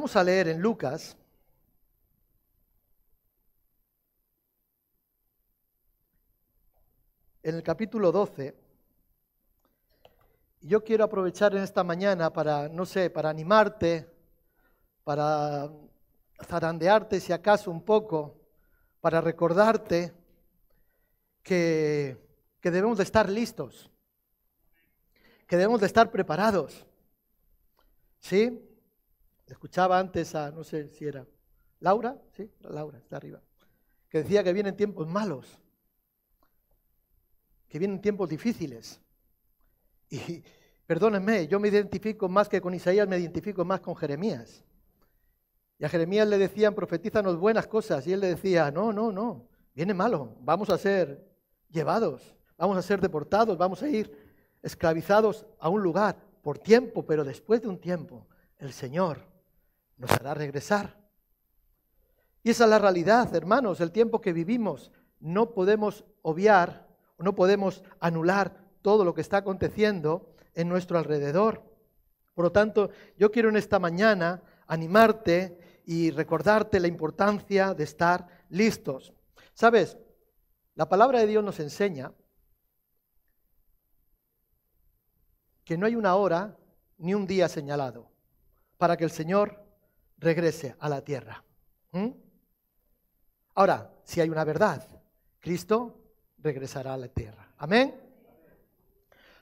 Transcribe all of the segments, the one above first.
Vamos a leer en Lucas. En el capítulo 12. Yo quiero aprovechar en esta mañana para, no sé, para animarte, para zarandearte si acaso un poco, para recordarte que, que debemos de estar listos, que debemos de estar preparados. ¿Sí? Escuchaba antes a, no sé si era Laura, ¿sí? Laura, está arriba, que decía que vienen tiempos malos, que vienen tiempos difíciles. Y perdónenme, yo me identifico más que con Isaías, me identifico más con Jeremías. Y a Jeremías le decían, profetízanos buenas cosas. Y él le decía, no, no, no, viene malo, vamos a ser llevados, vamos a ser deportados, vamos a ir esclavizados a un lugar por tiempo, pero después de un tiempo el Señor nos hará regresar. Y esa es la realidad, hermanos, el tiempo que vivimos. No podemos obviar, no podemos anular todo lo que está aconteciendo en nuestro alrededor. Por lo tanto, yo quiero en esta mañana animarte y recordarte la importancia de estar listos. Sabes, la palabra de Dios nos enseña que no hay una hora ni un día señalado para que el Señor regrese a la tierra. ¿Mm? Ahora, si hay una verdad, Cristo regresará a la tierra. Amén.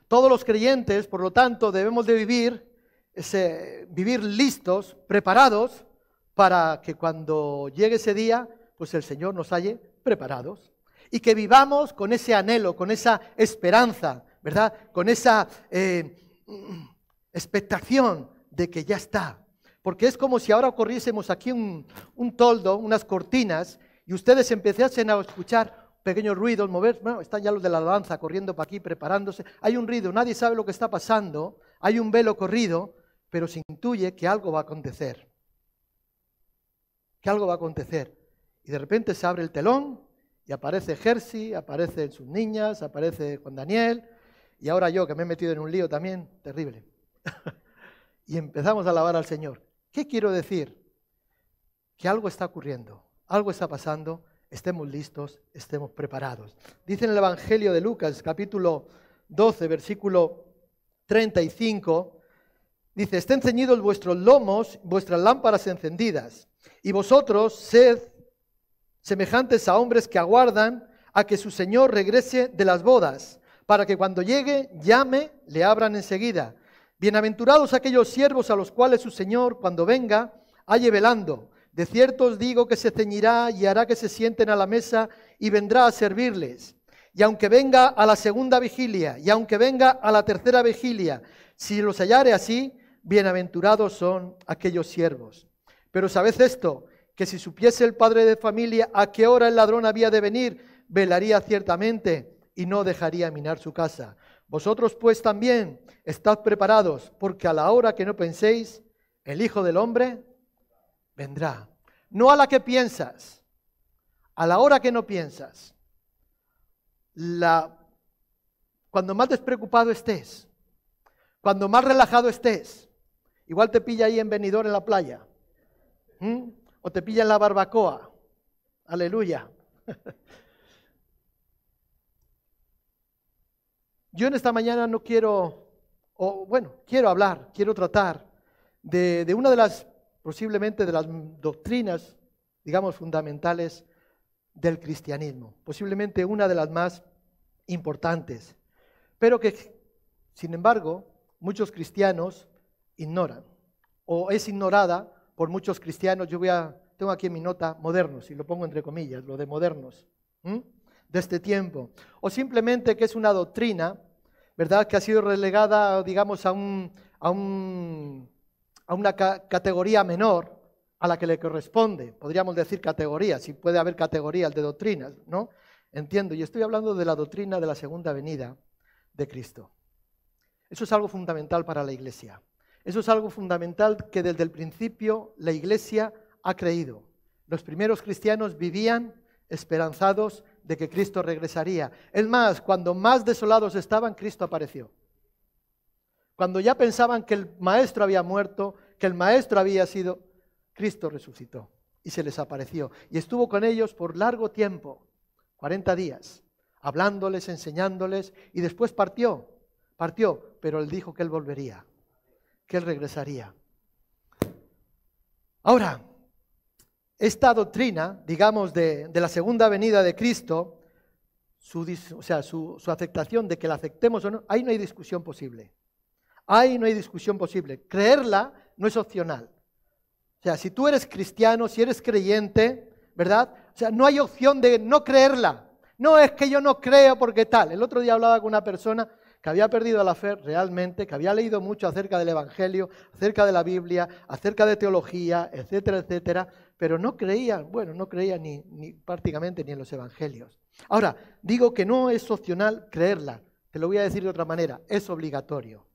Todos los creyentes, por lo tanto, debemos de vivir, ese, vivir listos, preparados, para que cuando llegue ese día, pues el Señor nos halle preparados. Y que vivamos con ese anhelo, con esa esperanza, ¿verdad? Con esa eh, expectación de que ya está. Porque es como si ahora corriésemos aquí un, toldo, unas cortinas, y ustedes empezasen a escuchar pequeños ruidos, mover, bueno, están ya los de la danza corriendo para aquí, preparándose. Hay un ruido, nadie sabe lo que está pasando, hay un velo corrido, pero se intuye que algo va a acontecer. Que algo va a acontecer. Y de repente se abre el telón y aparece Jersey, aparecen sus niñas, aparece Juan Daniel, y ahora yo que me he metido en un lío también, terrible. y empezamos a alabar al Señor. ¿Qué quiero decir? Que algo está ocurriendo, algo está pasando estemos listos, estemos preparados. Dice en el Evangelio de Lucas, capítulo 12, versículo 35, dice, estén ceñidos vuestros lomos, vuestras lámparas encendidas, y vosotros sed semejantes a hombres que aguardan a que su Señor regrese de las bodas, para que cuando llegue, llame, le abran enseguida. Bienaventurados aquellos siervos a los cuales su Señor, cuando venga, halle velando. De cierto os digo que se ceñirá y hará que se sienten a la mesa y vendrá a servirles. Y aunque venga a la segunda vigilia y aunque venga a la tercera vigilia, si los hallare así, bienaventurados son aquellos siervos. Pero sabed esto, que si supiese el padre de familia a qué hora el ladrón había de venir, velaría ciertamente y no dejaría minar su casa. Vosotros pues también estad preparados, porque a la hora que no penséis, el Hijo del Hombre vendrá. No a la que piensas, a la hora que no piensas. La, cuando más despreocupado estés, cuando más relajado estés, igual te pilla ahí en venidor en la playa, o te pilla en la barbacoa. Aleluya. Yo en esta mañana no quiero, o bueno, quiero hablar, quiero tratar de, una de las posiblemente de las doctrinas, digamos, fundamentales del cristianismo, posiblemente una de las más importantes, pero que, sin embargo, muchos cristianos ignoran, o es ignorada por muchos cristianos, yo voy a, tengo aquí en mi nota modernos, y lo pongo entre comillas, lo de modernos, de este tiempo, o simplemente que es una doctrina, ¿verdad?, que ha sido relegada, digamos, a un, a un a una categoría menor a la que le corresponde. Podríamos decir categoría, si puede haber categorías de doctrinas, ¿no? Entiendo, y estoy hablando de la doctrina de la segunda venida de Cristo. Eso es algo fundamental para la Iglesia. Eso es algo fundamental que desde el principio la Iglesia ha creído. Los primeros cristianos vivían esperanzados de que Cristo regresaría. Es más, cuando más desolados estaban, Cristo apareció. Cuando ya pensaban que el maestro había muerto, que el maestro había sido, Cristo resucitó y se les apareció. Y estuvo con ellos por largo tiempo, 40 días, hablándoles, enseñándoles, y después partió, partió, pero él dijo que él volvería, que él regresaría. Ahora, esta doctrina, digamos, de, la segunda venida de Cristo, su, o sea, su, su aceptación de que la aceptemos o no, ahí no hay discusión posible. Ahí no hay discusión posible. Creerla no es opcional. O sea, si tú eres cristiano, si eres creyente, ¿verdad? O sea, no hay opción de no creerla. No es que yo no creo porque tal. El otro día hablaba con una persona que había perdido la fe realmente, que había leído mucho acerca del Evangelio, acerca de la Biblia, acerca de teología, etcétera, etcétera, pero no creía, bueno, no creía ni, ni prácticamente ni en los Evangelios. Ahora, digo que no es opcional creerla, te lo voy a decir de otra manera, es obligatorio.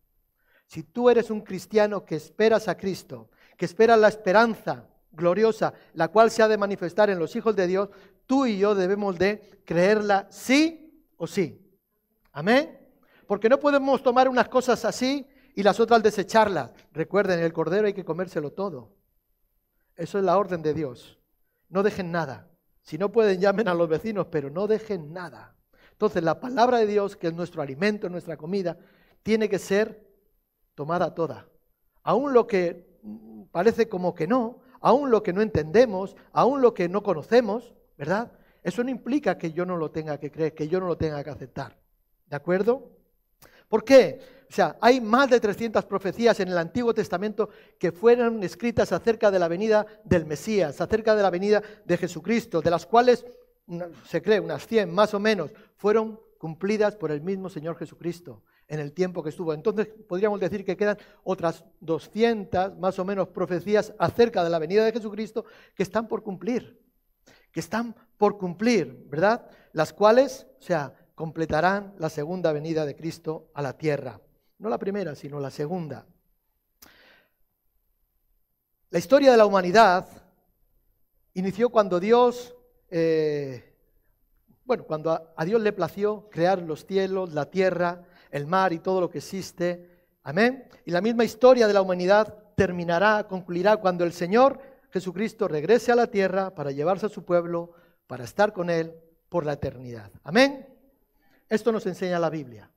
Si tú eres un cristiano que esperas a Cristo, que espera la esperanza gloriosa, la cual se ha de manifestar en los hijos de Dios, tú y yo debemos de creerla sí o sí. Amén. Porque no podemos tomar unas cosas así y las otras desecharlas. Recuerden, el cordero hay que comérselo todo. Eso es la orden de Dios. No dejen nada. Si no pueden, llamen a los vecinos, pero no dejen nada. Entonces, la palabra de Dios, que es nuestro alimento, nuestra comida, tiene que ser tomada toda. Aún lo que parece como que no, aún lo que no entendemos, aún lo que no conocemos, ¿verdad? Eso no implica que yo no lo tenga que creer, que yo no lo tenga que aceptar. ¿De acuerdo? ¿Por qué? O sea, hay más de 300 profecías en el Antiguo Testamento que fueron escritas acerca de la venida del Mesías, acerca de la venida de Jesucristo, de las cuales se cree unas 100 más o menos fueron cumplidas por el mismo Señor Jesucristo en el tiempo que estuvo. Entonces podríamos decir que quedan otras 200 más o menos profecías acerca de la venida de Jesucristo que están por cumplir, que están por cumplir, ¿verdad? Las cuales, o sea, completarán la segunda venida de Cristo a la tierra. No la primera, sino la segunda. La historia de la humanidad inició cuando Dios, eh, bueno, cuando a Dios le plació crear los cielos, la tierra, el mar y todo lo que existe. Amén. Y la misma historia de la humanidad terminará, concluirá cuando el Señor Jesucristo regrese a la tierra para llevarse a su pueblo, para estar con Él por la eternidad. Amén. Esto nos enseña la Biblia.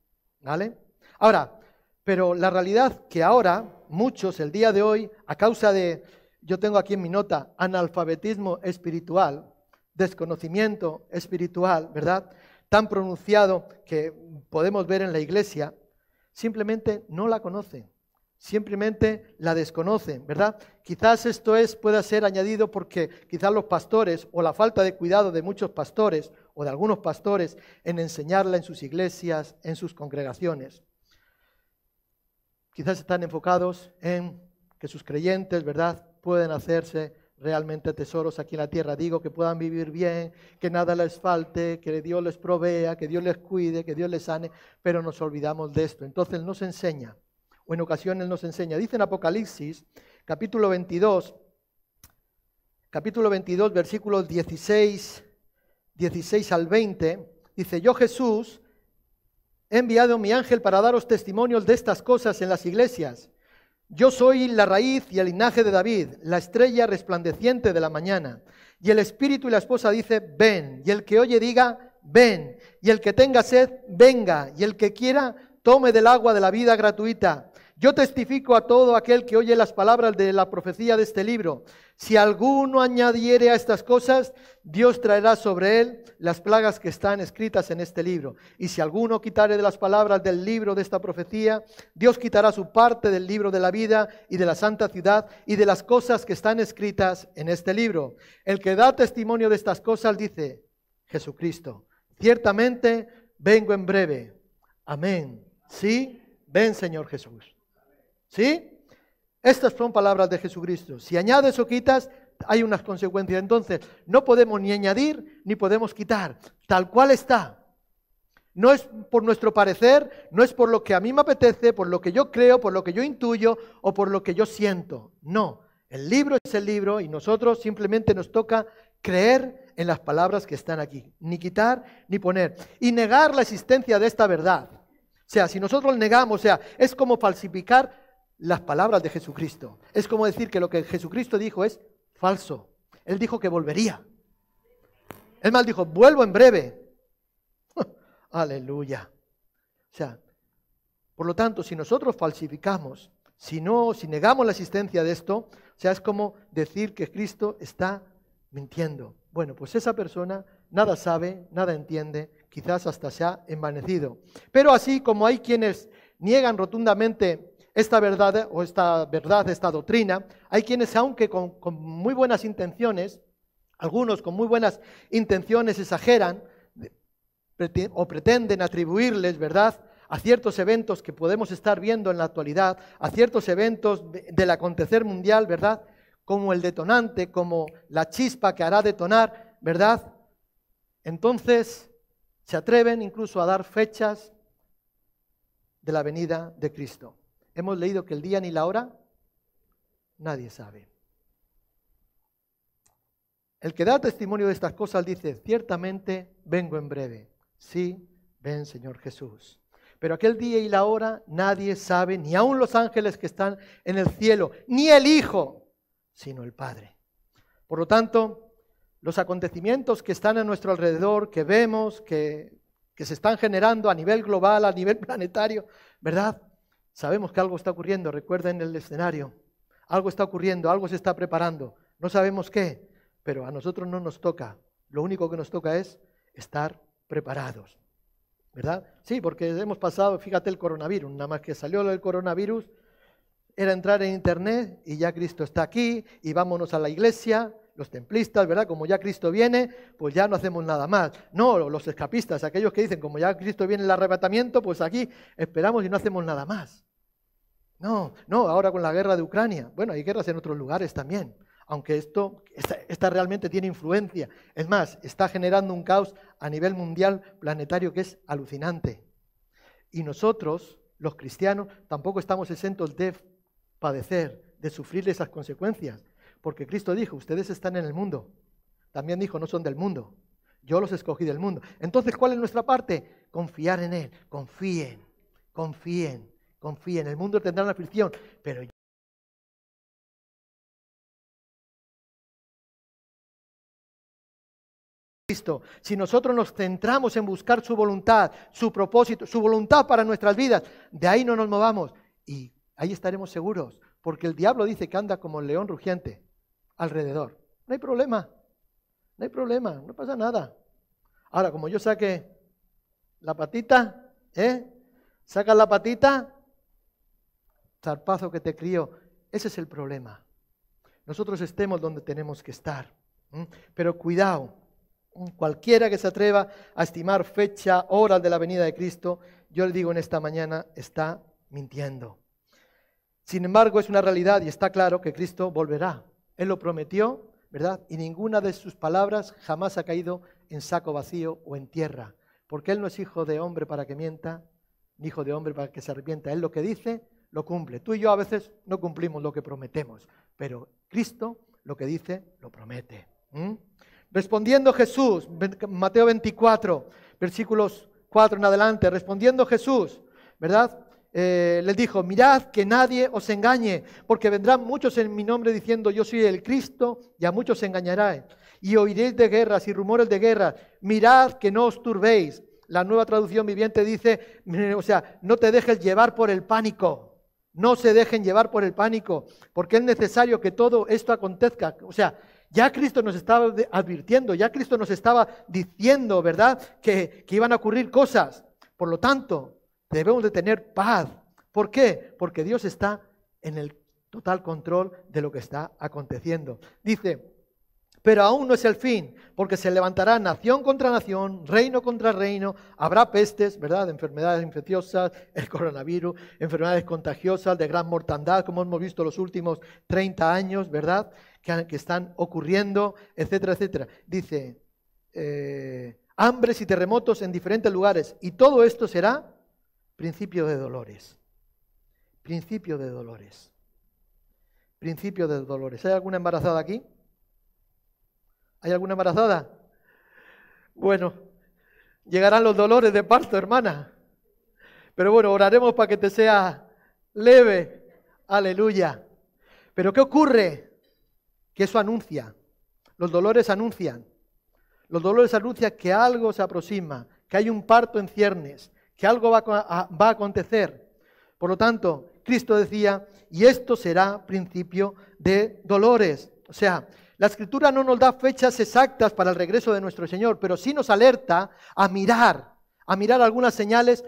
¿Vale? Ahora, pero la realidad que ahora muchos, el día de hoy, a causa de, yo tengo aquí en mi nota, analfabetismo espiritual, desconocimiento espiritual, ¿verdad? Tan pronunciado que podemos ver en la iglesia, simplemente no la conocen, simplemente la desconocen, ¿verdad? Quizás esto es, pueda ser añadido porque quizás los pastores o la falta de cuidado de muchos pastores o de algunos pastores en enseñarla en sus iglesias, en sus congregaciones. Quizás están enfocados en que sus creyentes, ¿verdad?, pueden hacerse realmente tesoros aquí en la tierra. Digo que puedan vivir bien, que nada les falte, que Dios les provea, que Dios les cuide, que Dios les sane, pero nos olvidamos de esto. Entonces nos enseña, o en ocasiones nos enseña. Dice en Apocalipsis, capítulo 22, capítulo 22, versículos 16, 16 al 20, dice, yo Jesús he enviado mi ángel para daros testimonios de estas cosas en las iglesias. Yo soy la raíz y el linaje de David, la estrella resplandeciente de la mañana. Y el espíritu y la esposa dice, ven. Y el que oye diga, ven. Y el que tenga sed, venga. Y el que quiera, tome del agua de la vida gratuita. Yo testifico a todo aquel que oye las palabras de la profecía de este libro. Si alguno añadiere a estas cosas, Dios traerá sobre él las plagas que están escritas en este libro. Y si alguno quitare de las palabras del libro de esta profecía, Dios quitará su parte del libro de la vida y de la santa ciudad y de las cosas que están escritas en este libro. El que da testimonio de estas cosas dice, Jesucristo, ciertamente vengo en breve. Amén. Sí, ven Señor Jesús. ¿Sí? Estas son palabras de Jesucristo. Si añades o quitas, hay unas consecuencias. Entonces, no podemos ni añadir ni podemos quitar. Tal cual está. No es por nuestro parecer, no es por lo que a mí me apetece, por lo que yo creo, por lo que yo intuyo o por lo que yo siento. No, el libro es el libro y nosotros simplemente nos toca creer en las palabras que están aquí. Ni quitar ni poner. Y negar la existencia de esta verdad. O sea, si nosotros negamos, o sea, es como falsificar las palabras de Jesucristo. Es como decir que lo que Jesucristo dijo es Falso. Él dijo que volvería. Él mal dijo, vuelvo en breve. Aleluya. O sea, por lo tanto, si nosotros falsificamos, si no, si negamos la existencia de esto, o sea, es como decir que Cristo está mintiendo. Bueno, pues esa persona nada sabe, nada entiende, quizás hasta se ha envanecido. Pero así como hay quienes niegan rotundamente esta verdad o esta verdad, esta doctrina, hay quienes, aunque con, muy buenas intenciones, algunos con muy buenas intenciones exageran o pretenden atribuirles, ¿verdad?, a ciertos eventos que podemos estar viendo en la actualidad, a ciertos eventos del acontecer mundial, ¿verdad? Como el detonante, como la chispa que hará detonar, ¿verdad? Entonces se atreven incluso a dar fechas de la venida de Cristo. Hemos leído que el día ni la hora nadie sabe. El que da testimonio de estas cosas dice, ciertamente vengo en breve. Sí, ven Señor Jesús. Pero aquel día y la hora nadie sabe, ni aun los ángeles que están en el cielo, ni el Hijo, sino el Padre. Por lo tanto, los acontecimientos que están a nuestro alrededor, que vemos, que, que se están generando a nivel global, a nivel planetario, ¿verdad? Sabemos que algo está ocurriendo, recuerden el escenario. Algo está ocurriendo, algo se está preparando. No sabemos qué, pero a nosotros no nos toca. Lo único que nos toca es estar preparados. ¿verdad? Sí, porque hemos pasado, fíjate el coronavirus, nada más que salió el coronavirus, era entrar en internet y ya Cristo está aquí y vámonos a la iglesia, los templistas, ¿verdad? Como ya Cristo viene, pues ya no hacemos nada más. No, los escapistas, aquellos que dicen, como ya Cristo viene el arrebatamiento, pues aquí esperamos y no hacemos nada más. No, no, ahora con la guerra de Ucrania. Bueno, hay guerras en otros lugares también aunque esto esta, realmente tiene influencia. Es más, está generando un caos a nivel mundial planetario que es alucinante. Y nosotros, los cristianos, tampoco estamos exentos de padecer, de sufrir esas consecuencias. Porque Cristo dijo, ustedes están en el mundo. También dijo, no son del mundo. Yo los escogí del mundo. Entonces, ¿cuál es nuestra parte? Confiar en Él. Confíen, confíen, confíen. El mundo tendrá una aflicción, pero Cristo, si nosotros nos centramos en buscar su voluntad, su propósito, su voluntad para nuestras vidas, de ahí no nos movamos y ahí estaremos seguros, porque el diablo dice que anda como el león rugiente alrededor. No hay problema, no hay problema, no pasa nada. Ahora, como yo saque la patita, ¿eh? Sacas la patita, zarpazo que te crío, ese es el problema. Nosotros estemos donde tenemos que estar. Pero cuidado, Cualquiera que se atreva a estimar fecha, hora de la venida de Cristo, yo le digo en esta mañana, está mintiendo. Sin embargo, es una realidad y está claro que Cristo volverá. Él lo prometió, ¿verdad? Y ninguna de sus palabras jamás ha caído en saco vacío o en tierra, porque Él no es hijo de hombre para que mienta, ni hijo de hombre para que se arrepienta. Él lo que dice, lo cumple. Tú y yo a veces no cumplimos lo que prometemos, pero Cristo lo que dice, lo promete. Respondiendo Jesús, Mateo 24, versículos 4 en adelante, respondiendo Jesús, ¿verdad? Eh, les dijo, mirad que nadie os engañe, porque vendrán muchos en mi nombre diciendo, yo soy el Cristo, y a muchos se engañará. Y oiréis de guerras y rumores de guerra. Mirad que no os turbéis. La nueva traducción viviente dice, o sea, no te dejes llevar por el pánico. No se dejen llevar por el pánico, porque es necesario que todo esto acontezca. O sea, ya Cristo nos estaba advirtiendo, ya Cristo nos estaba diciendo, ¿verdad?, que, que iban a ocurrir cosas. Por lo tanto, debemos de tener paz. ¿Por qué? Porque Dios está en el total control de lo que está aconteciendo. Dice, pero aún no es el fin, porque se levantará nación contra nación, reino contra reino, habrá pestes, ¿verdad? Enfermedades infecciosas, el coronavirus, enfermedades contagiosas de gran mortandad, como hemos visto los últimos 30 años, ¿verdad? Que, están ocurriendo, etcétera, etcétera. Dice, eh, hambres y terremotos en diferentes lugares, y todo esto será principio de dolores. Principio de dolores. Principio de dolores. ¿Hay alguna embarazada aquí? ¿Hay alguna embarazada? Bueno, llegarán los dolores de parto, hermana. Pero bueno, oraremos para que te sea leve. Aleluya. Pero ¿qué ocurre? que eso anuncia. Los dolores anuncian. Los dolores anuncian que algo se aproxima, que hay un parto en ciernes, que algo va a, va a acontecer. Por lo tanto, Cristo decía, y esto será principio de dolores. O sea, la escritura no nos da fechas exactas para el regreso de nuestro Señor, pero sí nos alerta a mirar, a mirar algunas señales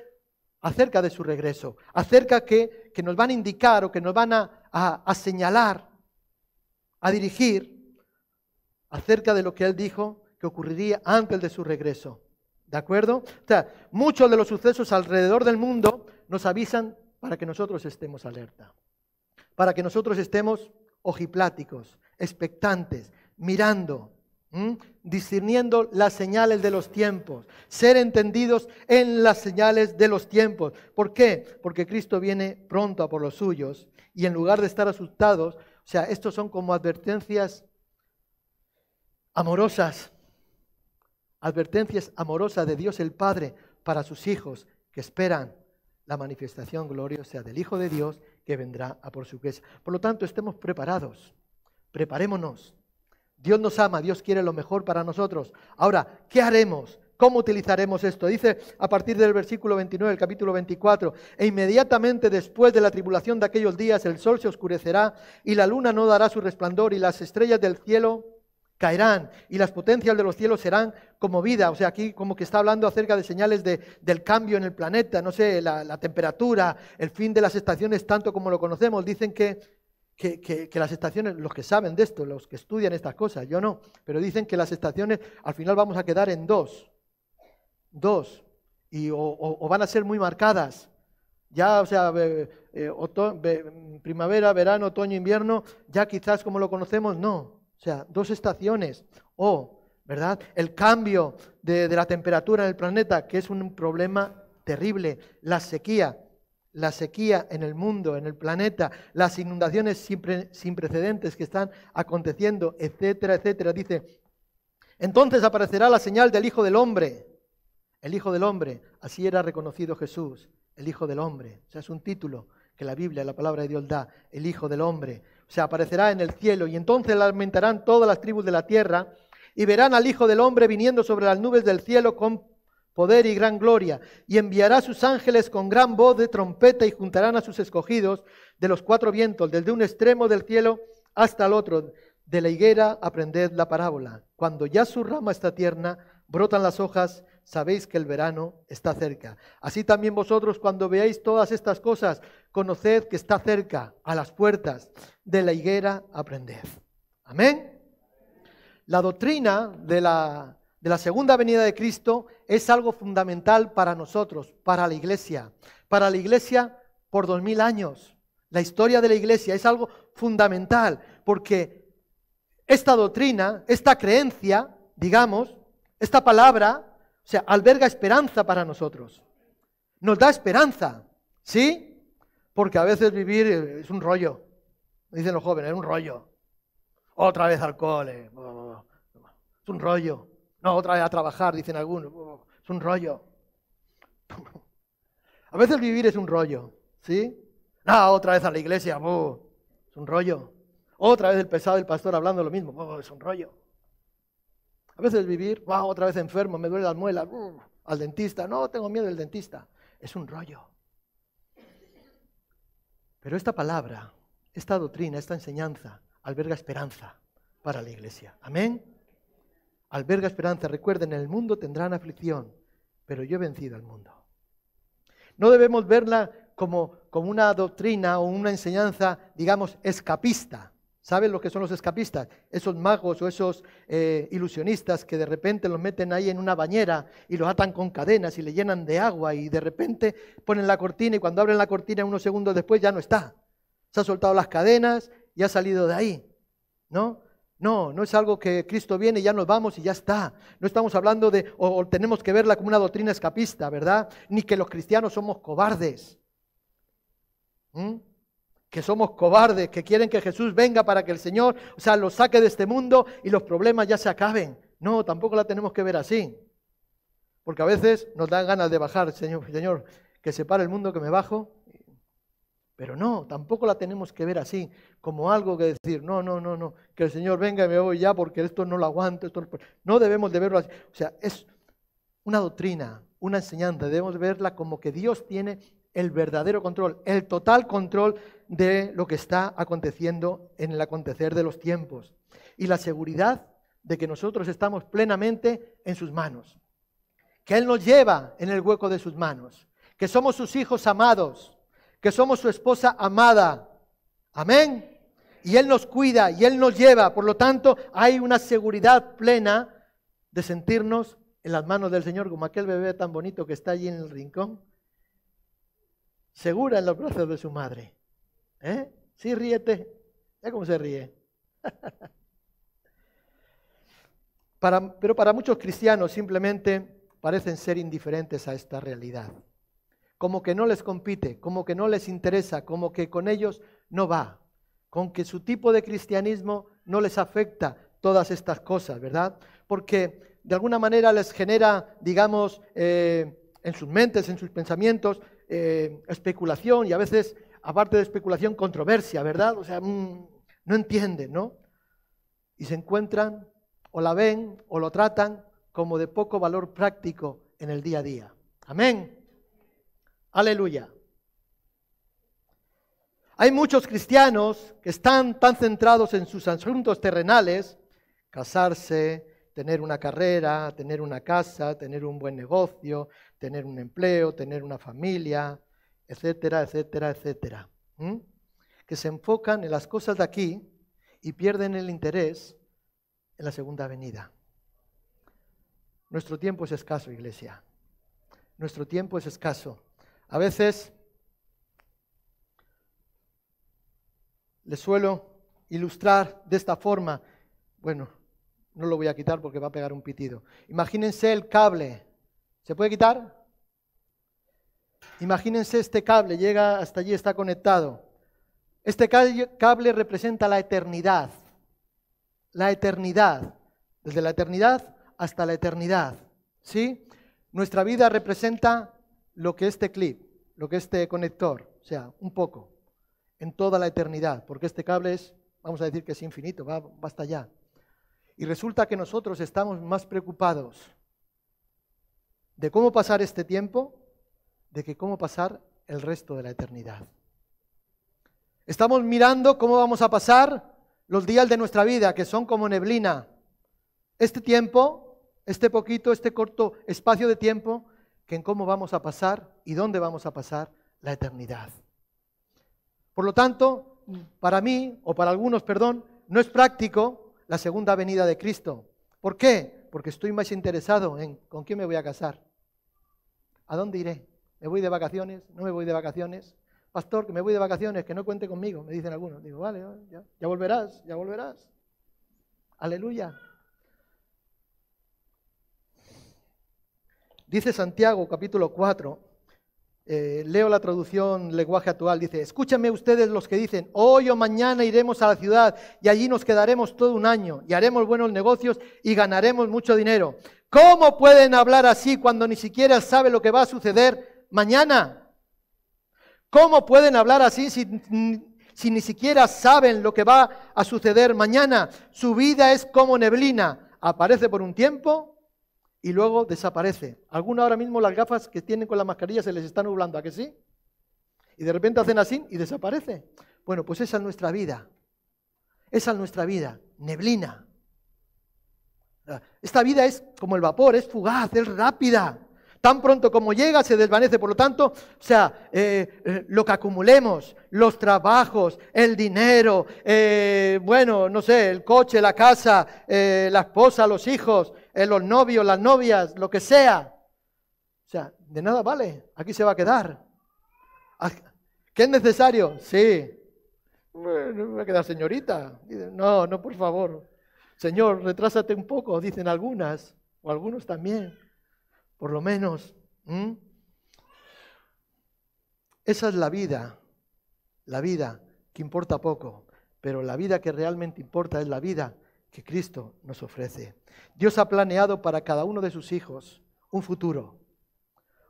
acerca de su regreso, acerca que, que nos van a indicar o que nos van a, a señalar, a dirigir acerca de lo que Él dijo que ocurriría antes de su regreso. ¿De acuerdo? O sea, muchos de los sucesos alrededor del mundo nos avisan para que nosotros estemos alerta, para que nosotros estemos ojipláticos, expectantes, mirando, discerniendo las señales de los tiempos, ser entendidos en las señales de los tiempos. ¿Por qué? Porque Cristo viene pronto a por los suyos y en lugar de estar asustados, o sea, estos son como advertencias amorosas, advertencias amorosas de Dios el Padre para sus hijos que esperan la manifestación gloriosa del Hijo de Dios que vendrá a por su iglesia. Por lo tanto, estemos preparados, preparémonos. Dios nos ama, Dios quiere lo mejor para nosotros. Ahora, ¿qué haremos? ¿Cómo utilizaremos esto? Dice a partir del versículo 29 del capítulo 24, e inmediatamente después de la tribulación de aquellos días el sol se oscurecerá y la luna no dará su resplandor y las estrellas del cielo caerán y las potencias de los cielos serán como vida. O sea, aquí como que está hablando acerca de señales de, del cambio en el planeta, no sé, la, temperatura, el fin de las estaciones tanto como lo conocemos. Dicen que, que, las estaciones, los que saben de esto, los que estudian estas cosas, yo no, pero dicen que las estaciones al final vamos a quedar en dos, dos, y o, van a ser muy marcadas. Ya, o sea, eh, primavera, verano, otoño, invierno, ya quizás como lo conocemos, no. O sea, dos estaciones. O, ¿verdad? El cambio de, la temperatura en el planeta, que es un problema terrible. La sequía, la sequía en el mundo, en el planeta, las inundaciones sin, sin, precedentes que están aconteciendo, etcétera, etcétera. Dice, entonces aparecerá la señal del Hijo del Hombre. El Hijo del Hombre, así era reconocido Jesús, el Hijo del Hombre. O sea, es un título que la Biblia, la palabra de Dios da, el Hijo del Hombre se aparecerá en el cielo, y entonces lamentarán todas las tribus de la tierra, y verán al Hijo del Hombre viniendo sobre las nubes del cielo con poder y gran gloria, y enviará sus ángeles con gran voz de trompeta, y juntarán a sus escogidos de los cuatro vientos, desde un extremo del cielo hasta el otro. De la higuera aprended la parábola. Cuando ya su rama está tierna, brotan las hojas, sabéis que el verano está cerca. Así también vosotros cuando veáis todas estas cosas, conoced que está cerca, a las puertas de la higuera, aprended. Amén. La doctrina de la, de la segunda venida de Cristo es algo fundamental para nosotros, para la iglesia, para la iglesia por dos mil años. La historia de la iglesia es algo fundamental porque esta doctrina, esta creencia, digamos, esta palabra o sea, alberga esperanza para nosotros. Nos da esperanza, ¿sí? Porque a veces vivir es un rollo. Dicen los jóvenes, es un rollo. Otra vez alcohol. Eh, es un rollo. No, otra vez a trabajar, dicen algunos. Es un rollo. A veces vivir es un rollo, ¿sí? No, otra vez a la iglesia. Es un rollo. Otra vez el pesado del pastor hablando lo mismo. Es un rollo. A veces vivir, wow, otra vez enfermo, me duele la muela, uh, al dentista, no, tengo miedo del dentista. Es un rollo. Pero esta palabra, esta doctrina, esta enseñanza, alberga esperanza para la iglesia. Amén. Alberga esperanza. Recuerden, en el mundo tendrán aflicción, pero yo he vencido al mundo. No debemos verla como, como una doctrina o una enseñanza, digamos, escapista. ¿Saben lo que son los escapistas? Esos magos o esos eh, ilusionistas que de repente los meten ahí en una bañera y los atan con cadenas y le llenan de agua y de repente ponen la cortina y cuando abren la cortina unos segundos después ya no está. Se ha soltado las cadenas y ha salido de ahí. ¿No? No, no es algo que Cristo viene y ya nos vamos y ya está. No estamos hablando de, o, tenemos que verla como una doctrina escapista, ¿verdad? Ni que los cristianos somos cobardes. ¿Mm? que somos cobardes, que quieren que Jesús venga para que el Señor, o sea, los saque de este mundo y los problemas ya se acaben. No, tampoco la tenemos que ver así. Porque a veces nos dan ganas de bajar, Señor, Señor, que se pare el mundo, que me bajo. Pero no, tampoco la tenemos que ver así, como algo que decir, no, no, no, no, que el Señor venga y me voy ya porque esto no lo aguanto. Esto no... debemos de verlo así. O sea, es una doctrina, una enseñanza, debemos verla como que Dios tiene el verdadero control, el total control de lo que está aconteciendo en el acontecer de los tiempos. Y la seguridad de que nosotros estamos plenamente en sus manos, que Él nos lleva en el hueco de sus manos, que somos sus hijos amados, que somos su esposa amada. Amén. Y Él nos cuida y Él nos lleva. Por lo tanto, hay una seguridad plena de sentirnos en las manos del Señor, como aquel bebé tan bonito que está allí en el rincón, segura en los brazos de su madre. ¿Eh? Sí, ríete. ¿Ya cómo se ríe? pero para muchos cristianos simplemente parecen ser indiferentes a esta realidad como que no les compite, como que no les interesa, como que con ellos no va, con que su tipo de cristianismo no les afecta todas estas cosas, ¿verdad? Porque de alguna manera les genera, digamos, eh, en sus mentes, en sus pensamientos, eh, especulación y a veces, aparte de especulación, controversia, ¿verdad? O sea, mm, no entienden, ¿no? Y se encuentran o la ven o lo tratan como de poco valor práctico en el día a día. Amén. Aleluya. Hay muchos cristianos que están tan centrados en sus asuntos terrenales, casarse, tener una carrera, tener una casa, tener un buen negocio, tener un empleo, tener una familia, etcétera, etcétera, etcétera. Que se enfocan en las cosas de aquí y pierden el interés en la segunda venida. Nuestro tiempo es escaso, iglesia. Nuestro tiempo es escaso. A veces les suelo ilustrar de esta forma. Bueno, no lo voy a quitar porque va a pegar un pitido. Imagínense el cable. ¿Se puede quitar? Imagínense este cable, llega hasta allí, está conectado. Este cable representa la eternidad. La eternidad. Desde la eternidad hasta la eternidad. ¿Sí? Nuestra vida representa lo que este clip, lo que este conector, o sea, un poco, en toda la eternidad, porque este cable es, vamos a decir que es infinito, va, hasta allá. Y resulta que nosotros estamos más preocupados de cómo pasar este tiempo, de que cómo pasar el resto de la eternidad. Estamos mirando cómo vamos a pasar los días de nuestra vida, que son como neblina. Este tiempo, este poquito, este corto espacio de tiempo, que en cómo vamos a pasar y dónde vamos a pasar la eternidad. Por lo tanto, para mí, o para algunos, perdón, no es práctico la segunda venida de Cristo. ¿Por qué? Porque estoy más interesado en con quién me voy a casar. ¿A dónde iré? ¿Me voy de vacaciones? ¿No me voy de vacaciones? Pastor, que me voy de vacaciones, que no cuente conmigo, me dicen algunos. Digo, vale, ya, ya volverás, ya volverás. Aleluya. Dice Santiago capítulo 4, eh, leo la traducción lenguaje actual, dice, escúchame ustedes los que dicen, hoy o mañana iremos a la ciudad y allí nos quedaremos todo un año y haremos buenos negocios y ganaremos mucho dinero. ¿Cómo pueden hablar así cuando ni siquiera sabe lo que va a suceder mañana? ¿Cómo pueden hablar así si, si ni siquiera saben lo que va a suceder mañana? Su vida es como neblina, aparece por un tiempo y luego desaparece. Algunos ahora mismo las gafas que tienen con la mascarilla se les están nublando, ¿a que sí? Y de repente hacen así y desaparece. Bueno, pues esa es nuestra vida. Esa es nuestra vida, neblina. Esta vida es como el vapor, es fugaz, es rápida. Tan pronto como llega, se desvanece. Por lo tanto, o sea, eh, eh, lo que acumulemos, los trabajos, el dinero, eh, bueno, no sé, el coche, la casa, la esposa, los hijos, los novios, las novias, lo que sea. O sea, de nada vale. Aquí se va a quedar. Ah, ¿Qué es necesario? Sí. Bueno, va a quedar señorita. No, no, por favor. Señor, retrásate un poco, dicen algunas, o algunos también por lo menos. Esa es la vida, la vida que importa poco, pero la vida que realmente importa es la vida que Cristo nos ofrece. Dios ha planeado para cada uno de sus hijos un futuro,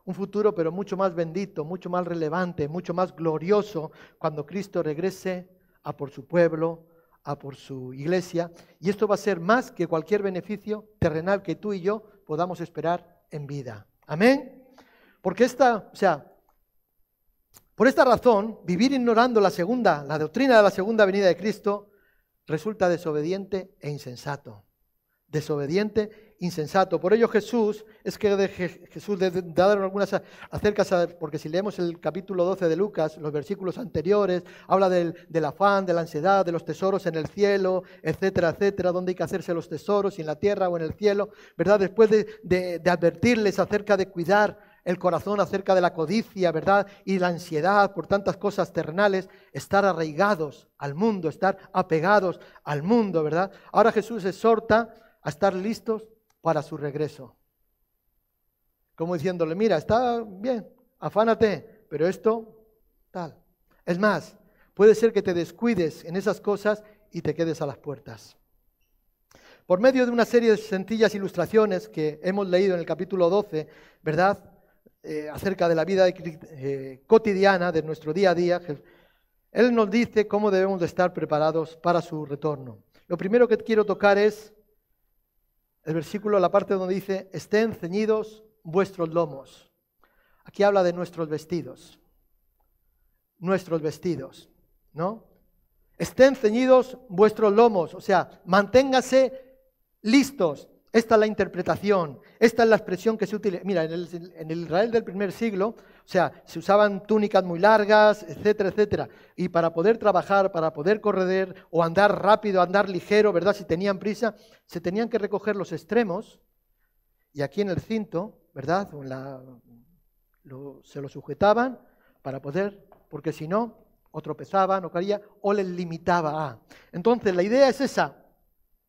un futuro pero mucho más bendito, mucho más relevante, mucho más glorioso cuando Cristo regrese a por su pueblo, a por su iglesia. Y esto va a ser más que cualquier beneficio terrenal que tú y yo podamos esperar en vida. Amén. Porque esta, o sea, por esta razón, vivir ignorando la segunda, la doctrina de la segunda venida de Cristo, resulta desobediente e insensato. Desobediente, insensato. Por ello Jesús, es que de Jesús de, dar algunas acerca, porque si leemos el capítulo 12 de Lucas, los versículos anteriores, habla del, afán, de la ansiedad, de los tesoros en el cielo, etcétera, etcétera, dónde hay que hacerse los tesoros, en la tierra o en el cielo, ¿verdad? Después de advertirles acerca de cuidar el corazón acerca de la codicia, ¿verdad? Y la ansiedad por tantas cosas terrenales, estar arraigados al mundo, estar apegados al mundo, ¿verdad? Ahora Jesús exhorta a estar listos para su regreso. Como diciéndole, mira, está bien, afánate, pero esto, tal. Es más, puede ser que te descuides en esas cosas y te quedes a las puertas. Por medio de una serie de sencillas ilustraciones que hemos leído en el capítulo 12, ¿verdad? Eh, acerca de la vida eh, cotidiana, de nuestro día a día, Él nos dice cómo debemos de estar preparados para su retorno. Lo primero que quiero tocar es el versículo, la parte donde dice, estén ceñidos vuestros lomos. Aquí habla de nuestros vestidos. Nuestros vestidos, ¿no? Estén ceñidos vuestros lomos, o sea, manténgase listos, esta es la interpretación, esta es la expresión que se utiliza. Mira, en el, Israel del primer siglo, o sea, se usaban túnicas muy largas, etcétera, etcétera. Y para poder trabajar, para poder correr o andar rápido, andar ligero, ¿verdad? Si tenían prisa, se tenían que recoger los extremos y aquí en el cinto, ¿verdad? se lo sujetaban para poder, porque si no, o tropezaban o caía o les limitaba a. Entonces, la idea es esa,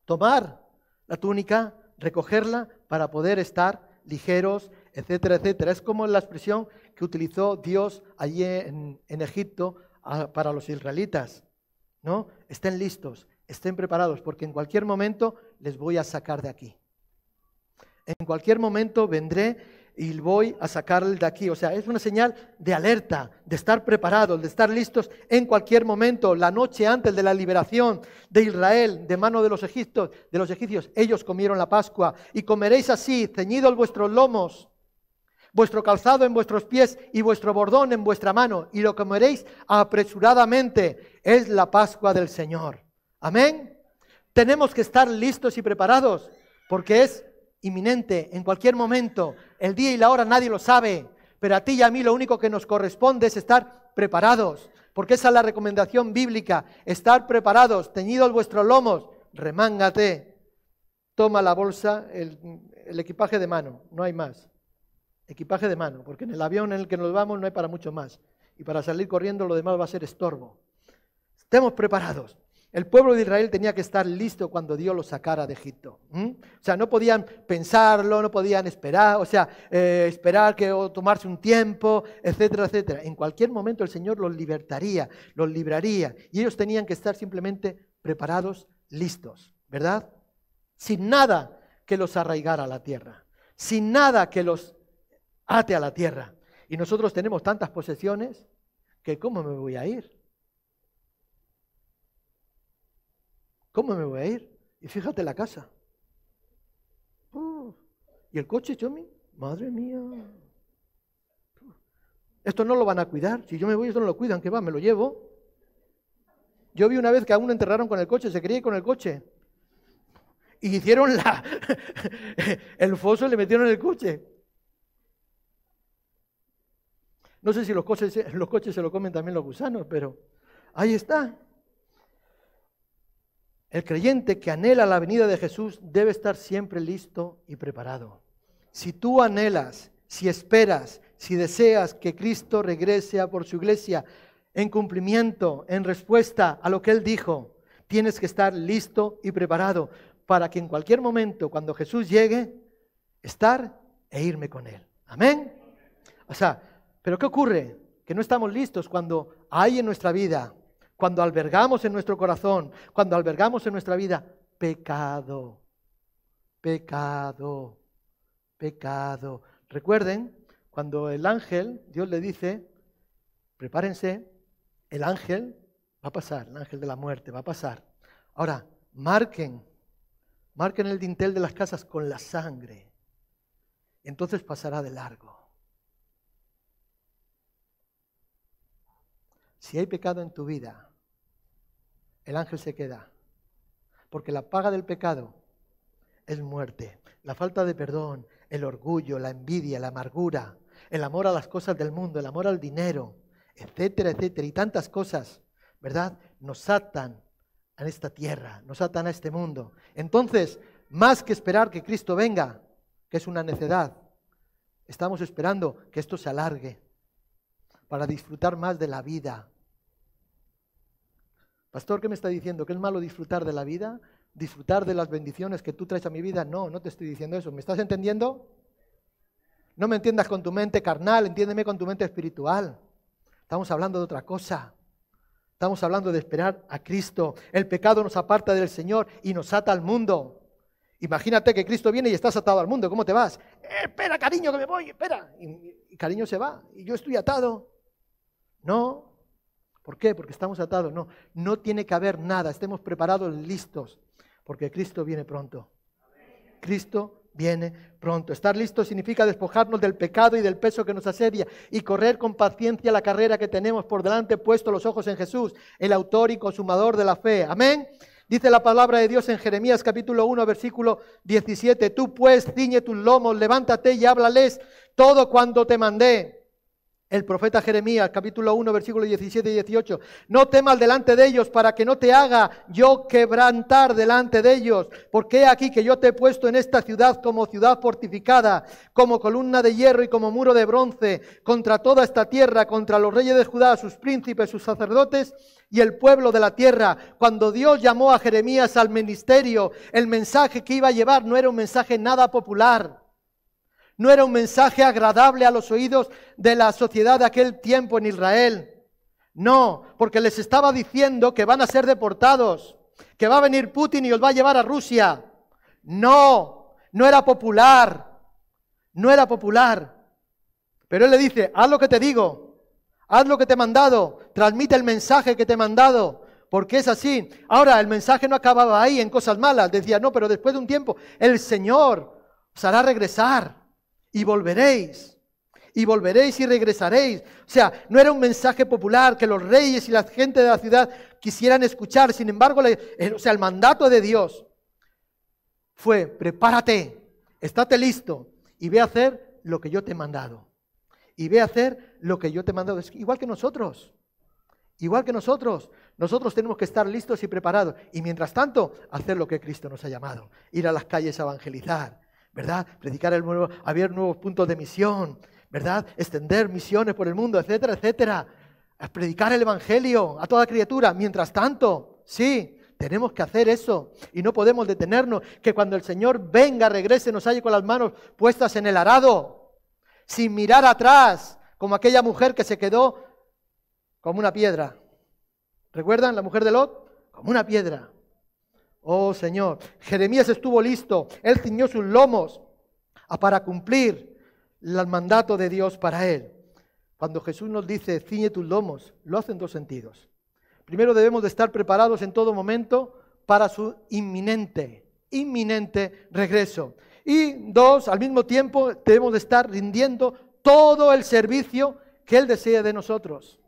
tomar la túnica recogerla para poder estar ligeros, etcétera, etcétera. Es como la expresión que utilizó Dios allí en, Egipto para los israelitas. ¿no? Estén listos, estén preparados, porque en cualquier momento les voy a sacar de aquí. En cualquier momento vendré y voy a sacarle de aquí. O sea, es una señal de alerta, de estar preparados, de estar listos en cualquier momento. La noche antes de la liberación de Israel de mano de los egipcios, de los egipcios, ellos comieron la Pascua y comeréis así, ceñidos vuestros lomos, vuestro calzado en vuestros pies y vuestro bordón en vuestra mano, y lo comeréis apresuradamente. Es la Pascua del Señor. Amén. Tenemos que estar listos y preparados porque es inminente, en cualquier momento. El día y la hora nadie lo sabe, pero a ti y a mí lo único que nos corresponde es estar preparados, porque esa es la recomendación bíblica, estar preparados, teñidos vuestros lomos, remángate, toma la bolsa, el, el equipaje de mano, no hay más. Equipaje de mano, porque en el avión en el que nos vamos no hay para mucho más. Y para salir corriendo lo demás va a ser estorbo. Estemos preparados. El pueblo de Israel tenía que estar listo cuando Dios los sacara de Egipto. O sea, no podían pensarlo, no podían esperar, o sea, eh, esperar que o tomarse un tiempo, etcétera, etcétera. En cualquier momento el Señor los libertaría, los libraría. Y ellos tenían que estar simplemente preparados, listos, ¿verdad? Sin nada que los arraigara a la tierra, sin nada que los ate a la tierra. Y nosotros tenemos tantas posesiones que ¿cómo me voy a ir? ¿Cómo me voy a ir? Y fíjate la casa. ¿Y el coche, Chomi? Madre mía. Esto no lo van a cuidar. Si yo me voy, esto no lo cuidan. ¿Qué va? Me lo llevo. Yo vi una vez que a uno enterraron con el coche, se quería con el coche. Y hicieron la, el foso y le metieron el coche. No sé si los coches, los coches se lo comen también los gusanos, pero ahí está. El creyente que anhela la venida de Jesús debe estar siempre listo y preparado. Si tú anhelas, si esperas, si deseas que Cristo regrese a por su iglesia en cumplimiento, en respuesta a lo que Él dijo, tienes que estar listo y preparado para que en cualquier momento, cuando Jesús llegue, estar e irme con Él. Amén. O sea, pero ¿qué ocurre? Que no estamos listos cuando hay en nuestra vida cuando albergamos en nuestro corazón, cuando albergamos en nuestra vida pecado, pecado, pecado. Recuerden, cuando el ángel, Dios le dice, prepárense, el ángel va a pasar, el ángel de la muerte va a pasar. Ahora, marquen, marquen el dintel de las casas con la sangre. Entonces pasará de largo. Si hay pecado en tu vida, el ángel se queda. Porque la paga del pecado es muerte. La falta de perdón, el orgullo, la envidia, la amargura, el amor a las cosas del mundo, el amor al dinero, etcétera, etcétera, y tantas cosas, ¿verdad? Nos atan a esta tierra, nos atan a este mundo. Entonces, más que esperar que Cristo venga, que es una necedad, estamos esperando que esto se alargue para disfrutar más de la vida. Pastor, ¿qué me está diciendo? ¿Que es malo disfrutar de la vida? ¿Disfrutar de las bendiciones que tú traes a mi vida? No, no te estoy diciendo eso. ¿Me estás entendiendo? No me entiendas con tu mente carnal, entiéndeme con tu mente espiritual. Estamos hablando de otra cosa. Estamos hablando de esperar a Cristo. El pecado nos aparta del Señor y nos ata al mundo. Imagínate que Cristo viene y estás atado al mundo. ¿Cómo te vas? Eh, espera, cariño, que me voy, espera. Y, y cariño se va y yo estoy atado. No. ¿Por qué? Porque estamos atados. No, no tiene que haber nada. Estemos preparados, listos, porque Cristo viene pronto. Cristo viene pronto. Estar listo significa despojarnos del pecado y del peso que nos asedia y correr con paciencia la carrera que tenemos por delante, puesto los ojos en Jesús, el autor y consumador de la fe. Amén. Dice la palabra de Dios en Jeremías capítulo 1, versículo 17. Tú pues ciñe tus lomos, levántate y háblales todo cuando te mandé. El profeta Jeremías, capítulo 1, versículo 17 y 18. No temas delante de ellos para que no te haga yo quebrantar delante de ellos. Porque he aquí que yo te he puesto en esta ciudad como ciudad fortificada, como columna de hierro y como muro de bronce, contra toda esta tierra, contra los reyes de Judá, sus príncipes, sus sacerdotes y el pueblo de la tierra. Cuando Dios llamó a Jeremías al ministerio, el mensaje que iba a llevar no era un mensaje nada popular. No era un mensaje agradable a los oídos de la sociedad de aquel tiempo en Israel. No, porque les estaba diciendo que van a ser deportados, que va a venir Putin y los va a llevar a Rusia. No, no era popular, no era popular. Pero él le dice, haz lo que te digo, haz lo que te he mandado, transmite el mensaje que te he mandado, porque es así. Ahora, el mensaje no acababa ahí en cosas malas, decía, no, pero después de un tiempo, el Señor os hará regresar y volveréis. Y volveréis y regresaréis. O sea, no era un mensaje popular que los reyes y la gente de la ciudad quisieran escuchar. Sin embargo, o sea, el mandato de Dios fue, prepárate, estate listo y ve a hacer lo que yo te he mandado. Y ve a hacer lo que yo te he mandado. igual que nosotros. Igual que nosotros. Nosotros tenemos que estar listos y preparados. Y mientras tanto, hacer lo que Cristo nos ha llamado. Ir a las calles a evangelizar ¿verdad? Predicar el nuevo, abrir nuevos puntos de misión, ¿verdad? Extender misiones por el mundo, etcétera, etcétera. Predicar el Evangelio a toda criatura. Mientras tanto, sí, tenemos que hacer eso y no podemos detenernos. Que cuando el Señor venga, regrese, nos halle con las manos puestas en el arado, sin mirar atrás, como aquella mujer que se quedó como una piedra. ¿Recuerdan la mujer de Lot? Como una piedra. Oh Señor, Jeremías estuvo listo, él ciñó sus lomos para cumplir el mandato de Dios para él. Cuando Jesús nos dice, ciñe tus lomos, lo hace en dos sentidos. Primero debemos de estar preparados en todo momento para su inminente, inminente regreso. Y dos, al mismo tiempo debemos de estar rindiendo todo el servicio que Él desea de nosotros.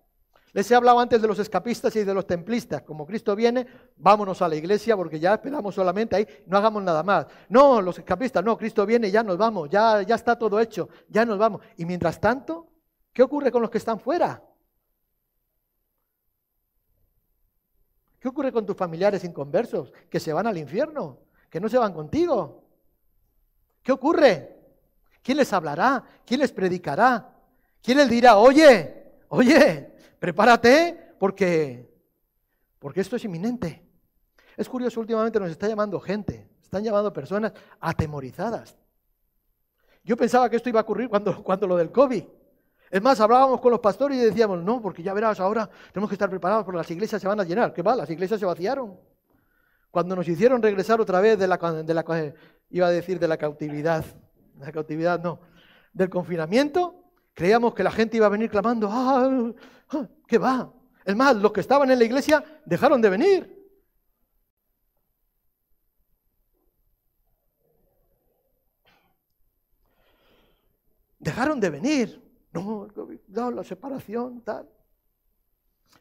Les he hablado antes de los escapistas y de los templistas. Como Cristo viene, vámonos a la iglesia porque ya esperamos solamente ahí, no hagamos nada más. No, los escapistas, no, Cristo viene, ya nos vamos, ya, ya está todo hecho, ya nos vamos. Y mientras tanto, ¿qué ocurre con los que están fuera? ¿Qué ocurre con tus familiares inconversos que se van al infierno, que no se van contigo? ¿Qué ocurre? ¿Quién les hablará? ¿Quién les predicará? ¿Quién les dirá, oye, oye, prepárate porque, porque esto es inminente. Es curioso, últimamente nos está llamando gente, están llamando personas atemorizadas. Yo pensaba que esto iba a ocurrir cuando, cuando lo del COVID. Es más, hablábamos con los pastores y decíamos, no, porque ya verás, ahora tenemos que estar preparados porque las iglesias se van a llenar. ¿Qué va? Las iglesias se vaciaron. Cuando nos hicieron regresar otra vez de la, de la iba a decir de la cautividad, la cautividad no, del confinamiento, Creíamos que la gente iba a venir clamando, ¡ah! ah ¿Qué va? Es más, los que estaban en la iglesia dejaron de venir. Dejaron de venir. No, no, la separación, tal.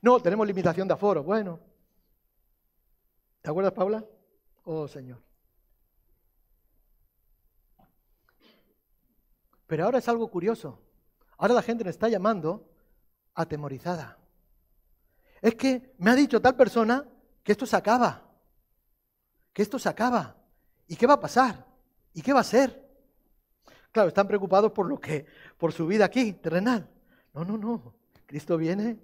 No, tenemos limitación de aforo. Bueno. ¿Te acuerdas, Paula? Oh, Señor. Pero ahora es algo curioso. Ahora la gente me está llamando atemorizada. Es que me ha dicho tal persona que esto se acaba. Que esto se acaba. ¿Y qué va a pasar? ¿Y qué va a ser? Claro, están preocupados por lo que, por su vida aquí, terrenal. No, no, no. Cristo viene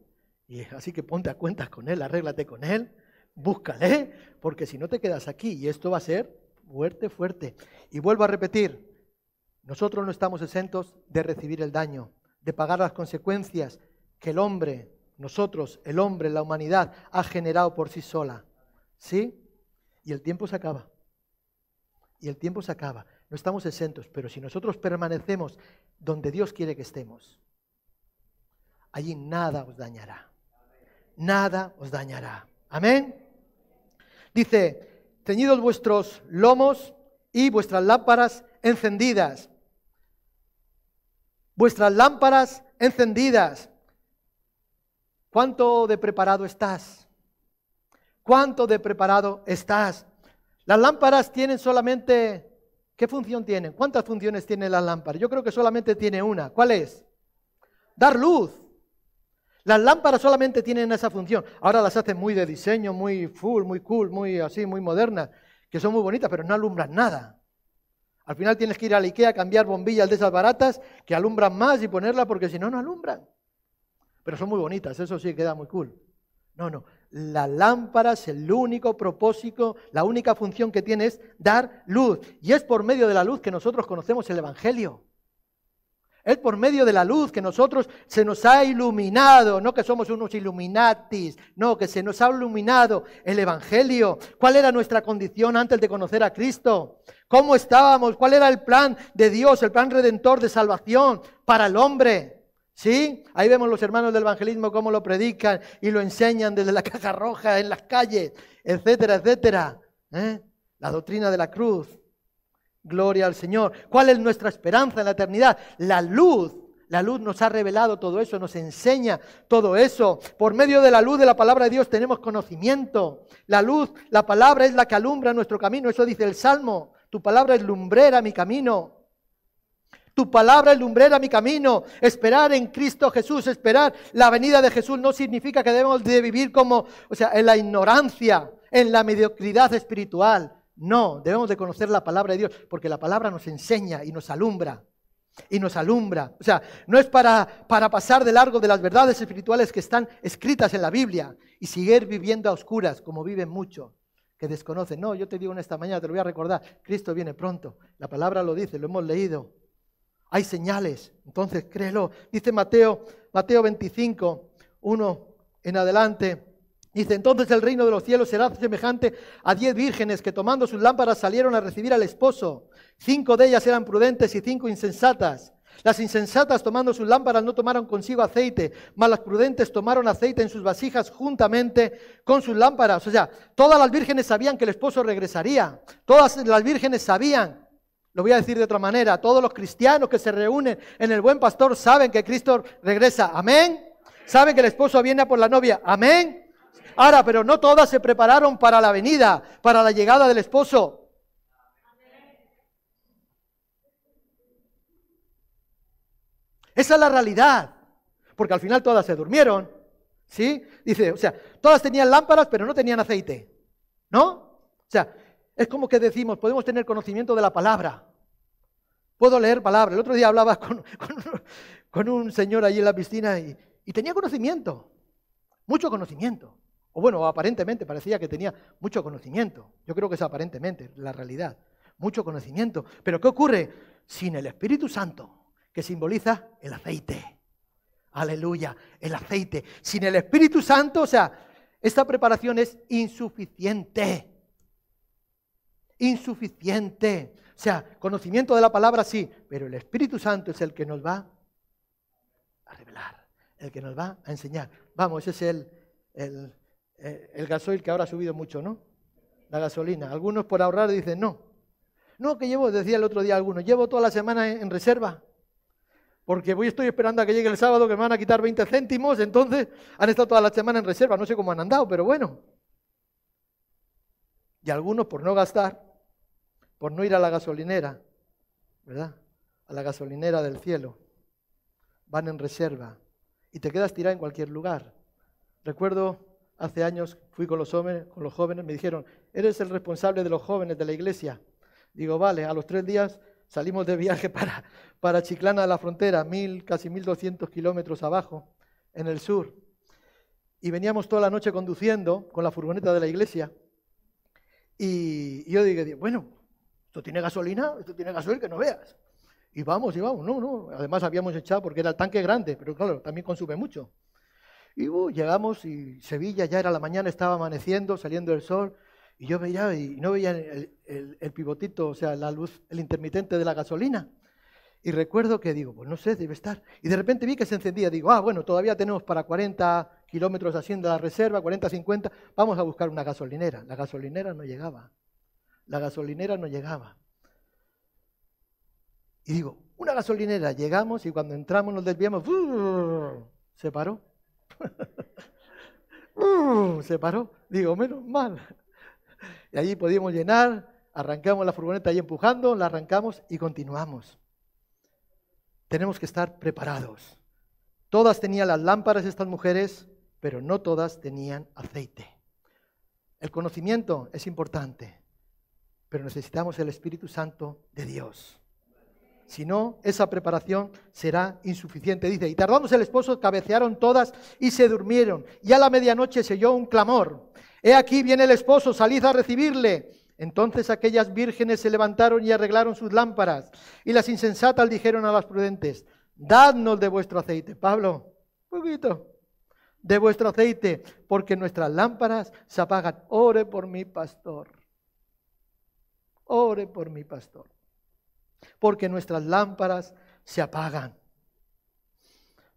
y así que ponte a cuentas con Él, arréglate con Él, búscale, porque si no te quedas aquí y esto va a ser fuerte, fuerte. Y vuelvo a repetir, nosotros no estamos exentos de recibir el daño, de pagar las consecuencias que el hombre, nosotros, el hombre, la humanidad, ha generado por sí sola. ¿Sí? Y el tiempo se acaba. Y el tiempo se acaba. No estamos exentos, pero si nosotros permanecemos donde Dios quiere que estemos, allí nada os dañará. Nada os dañará. Amén. Dice, ceñidos vuestros lomos y vuestras lámparas encendidas. Vuestras lámparas encendidas. ¿Cuánto de preparado estás? ¿Cuánto de preparado estás? Las lámparas tienen solamente ¿Qué función tienen? ¿Cuántas funciones tiene la lámpara? Yo creo que solamente tiene una. ¿Cuál es? Dar luz. Las lámparas solamente tienen esa función. Ahora las hacen muy de diseño, muy full, muy cool, muy así, muy modernas, que son muy bonitas, pero no alumbran nada. Al final tienes que ir a la Ikea a cambiar bombillas de esas baratas que alumbran más y ponerla porque si no, no alumbran. Pero son muy bonitas, eso sí queda muy cool. No, no. La lámpara es el único propósito, la única función que tiene es dar luz. Y es por medio de la luz que nosotros conocemos el Evangelio. Es por medio de la luz que nosotros se nos ha iluminado, no que somos unos iluminatis, no, que se nos ha iluminado el Evangelio. ¿Cuál era nuestra condición antes de conocer a Cristo? ¿Cómo estábamos? ¿Cuál era el plan de Dios, el plan redentor de salvación para el hombre? ¿Sí? Ahí vemos los hermanos del evangelismo cómo lo predican y lo enseñan desde la caja roja, en las calles, etcétera, etcétera. ¿Eh? La doctrina de la cruz. Gloria al Señor. ¿Cuál es nuestra esperanza en la eternidad? La luz. La luz nos ha revelado todo eso, nos enseña todo eso. Por medio de la luz de la palabra de Dios tenemos conocimiento. La luz, la palabra es la que alumbra nuestro camino. Eso dice el Salmo. Tu palabra es lumbrera mi camino. Tu palabra es lumbrera mi camino. Esperar en Cristo Jesús, esperar la venida de Jesús no significa que debemos de vivir como, o sea, en la ignorancia, en la mediocridad espiritual. No, debemos de conocer la palabra de Dios, porque la palabra nos enseña y nos alumbra. Y nos alumbra. O sea, no es para, para pasar de largo de las verdades espirituales que están escritas en la Biblia y seguir viviendo a oscuras, como viven muchos que desconocen. No, yo te digo en esta mañana, te lo voy a recordar, Cristo viene pronto. La palabra lo dice, lo hemos leído. Hay señales, entonces créelo. Dice Mateo, Mateo 25, 1 en adelante. Dice, entonces el reino de los cielos será semejante a diez vírgenes que tomando sus lámparas salieron a recibir al esposo. Cinco de ellas eran prudentes y cinco insensatas. Las insensatas tomando sus lámparas no tomaron consigo aceite, mas las prudentes tomaron aceite en sus vasijas juntamente con sus lámparas. O sea, todas las vírgenes sabían que el esposo regresaría. Todas las vírgenes sabían lo voy a decir de otra manera, todos los cristianos que se reúnen en el buen pastor saben que Cristo regresa. Amén. Saben que el esposo viene a por la novia. Amén. Ahora, pero no todas se prepararon para la venida, para la llegada del esposo. Esa es la realidad. Porque al final todas se durmieron. ¿Sí? Dice, o sea, todas tenían lámparas, pero no tenían aceite. ¿No? O sea, es como que decimos, podemos tener conocimiento de la palabra. Puedo leer palabra. El otro día hablaba con, un señor allí en la piscina y, y tenía conocimiento, mucho conocimiento. O bueno, aparentemente parecía que tenía mucho conocimiento. Yo creo que es aparentemente la realidad. Mucho conocimiento. Pero ¿qué ocurre? Sin el Espíritu Santo, que simboliza el aceite. Aleluya, el aceite. Sin el Espíritu Santo, o sea, esta preparación es insuficiente insuficiente. O sea, conocimiento de la palabra sí, pero el Espíritu Santo es el que nos va a revelar, el que nos va a enseñar. Vamos, ese es el, el, eh, el gasoil que ahora ha subido mucho, ¿no? La gasolina. Algunos por ahorrar dicen no. No, que llevo, decía el otro día algunos, llevo toda la semana en, reserva. Porque voy, estoy esperando a que llegue el sábado que me van a quitar 20 céntimos, entonces han estado toda la semana en reserva. No sé cómo han andado, pero bueno. Y algunos por no gastar, por no ir a la gasolinera, ¿verdad? A la gasolinera del cielo, van en reserva y te quedas tirado en cualquier lugar. Recuerdo hace años fui con los, jóvenes, me dijeron, eres el responsable de los jóvenes de la iglesia. Digo, vale, a los tres días salimos de viaje para, para Chiclana de la frontera, mil, casi 1200 kilómetros abajo, en el sur. Y veníamos toda la noche conduciendo con la furgoneta de la iglesia. Y, yo dije, bueno, esto tiene gasolina, esto tiene gasolina que no veas. Y vamos, y vamos, no, no. Además habíamos echado porque era el tanque grande, pero claro, también consume mucho. Y uh, llegamos y Sevilla ya era la mañana, estaba amaneciendo, saliendo el sol, y yo veía y no veía el, pivotito, o sea, la luz, el intermitente de la gasolina. Y recuerdo que digo, pues no sé, debe estar. Y de repente vi que se encendía. Digo, ah, bueno, todavía tenemos para 40 kilómetros haciendo la reserva, 40, 50, vamos a buscar una gasolinera. La gasolinera no llegaba. La gasolinera no llegaba. Y digo, una gasolinera, llegamos y cuando entramos nos desviamos, se paró. Uh, se paró. Digo, menos mal. Y allí podíamos llenar, arrancamos la furgoneta ahí empujando, la arrancamos y continuamos. Tenemos que estar preparados. Todas tenían las lámparas estas mujeres, pero no todas tenían aceite. El conocimiento es importante, pero necesitamos el Espíritu Santo de Dios. Si no, esa preparación será insuficiente. Dice, y tardándose el esposo, cabecearon todas y se durmieron. Y a la medianoche se oyó un clamor. He aquí viene el esposo, salid a recibirle. Entonces aquellas vírgenes se levantaron y arreglaron sus lámparas. Y las insensatas dijeron a las prudentes, dadnos de vuestro aceite. Pablo, poquito, de vuestro aceite, porque nuestras lámparas se apagan. Ore por mi pastor. Ore por mi pastor porque nuestras lámparas se apagan.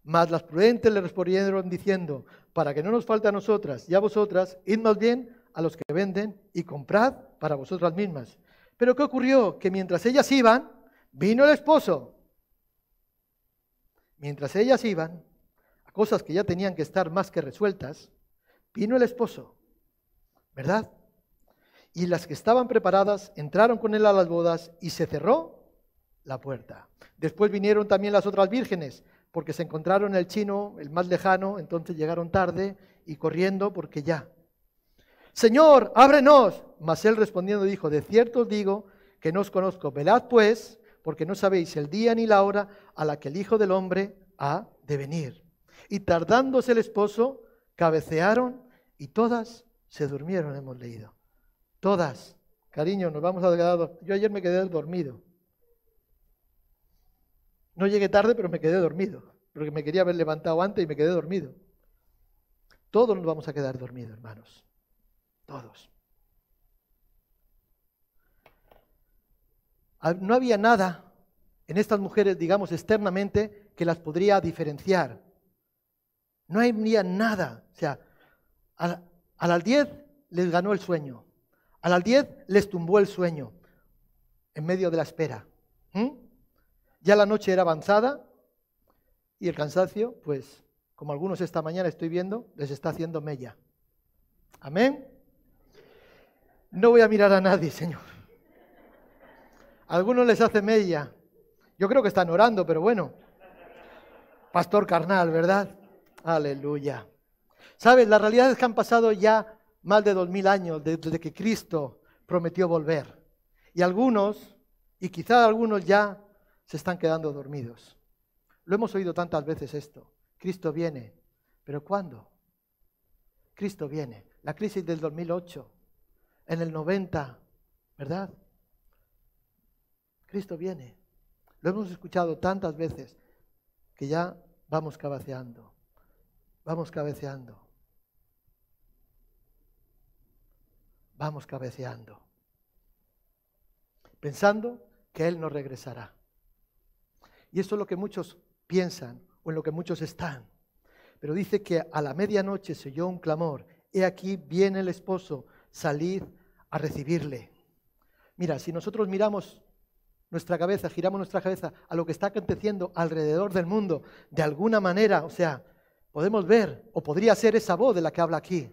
Mas las prudentes le respondieron diciendo, para que no nos falte a nosotras y a vosotras, id más bien a los que venden y comprad para vosotras mismas. Pero ¿qué ocurrió? Que mientras ellas iban, vino el esposo. Mientras ellas iban, a cosas que ya tenían que estar más que resueltas, vino el esposo. ¿Verdad? Y las que estaban preparadas entraron con él a las bodas y se cerró la puerta. Después vinieron también las otras vírgenes, porque se encontraron el chino, el más lejano, entonces llegaron tarde y corriendo porque ya. Señor, ábrenos. Mas él respondiendo dijo, de cierto os digo que no os conozco. Velad pues, porque no sabéis el día ni la hora a la que el Hijo del Hombre ha de venir. Y tardándose el esposo, cabecearon y todas se durmieron, hemos leído. Todas. Cariño, nos vamos a quedar. Yo ayer me quedé dormido. No llegué tarde, pero me quedé dormido, porque me quería haber levantado antes y me quedé dormido. Todos nos vamos a quedar dormidos, hermanos. Todos. Ah, no había nada en estas mujeres, digamos, externamente, que las podría diferenciar. No había nada. O sea, a, las 10 les ganó el sueño. A las 10 les tumbó el sueño en medio de la espera. ¿Mm? Ya la noche era avanzada y el cansancio, pues, como algunos esta mañana estoy viendo, les está haciendo mella. Amén. No voy a mirar a nadie, Señor. algunos les hace mella. Yo creo que están orando, pero bueno. Pastor carnal, ¿verdad? Aleluya. Sabes, la realidad es que han pasado ya más de dos mil años desde que Cristo prometió volver. Y algunos, y quizá algunos ya se están quedando dormidos. Lo hemos oído tantas veces esto. Cristo viene. ¿Pero cuándo? Cristo viene. La crisis del 2008, en el 90, ¿verdad? Cristo viene. Lo hemos escuchado tantas veces que ya vamos cabeceando. Vamos cabeceando. Vamos cabeceando. Pensando que Él no regresará. Y eso es lo que muchos piensan o en lo que muchos están. Pero dice que a la medianoche se oyó un clamor, he aquí viene el esposo, salid a recibirle. Mira, si nosotros miramos nuestra cabeza, giramos nuestra cabeza a lo que está aconteciendo alrededor del mundo, de alguna manera, o sea, podemos ver, o podría ser esa voz de la que habla aquí.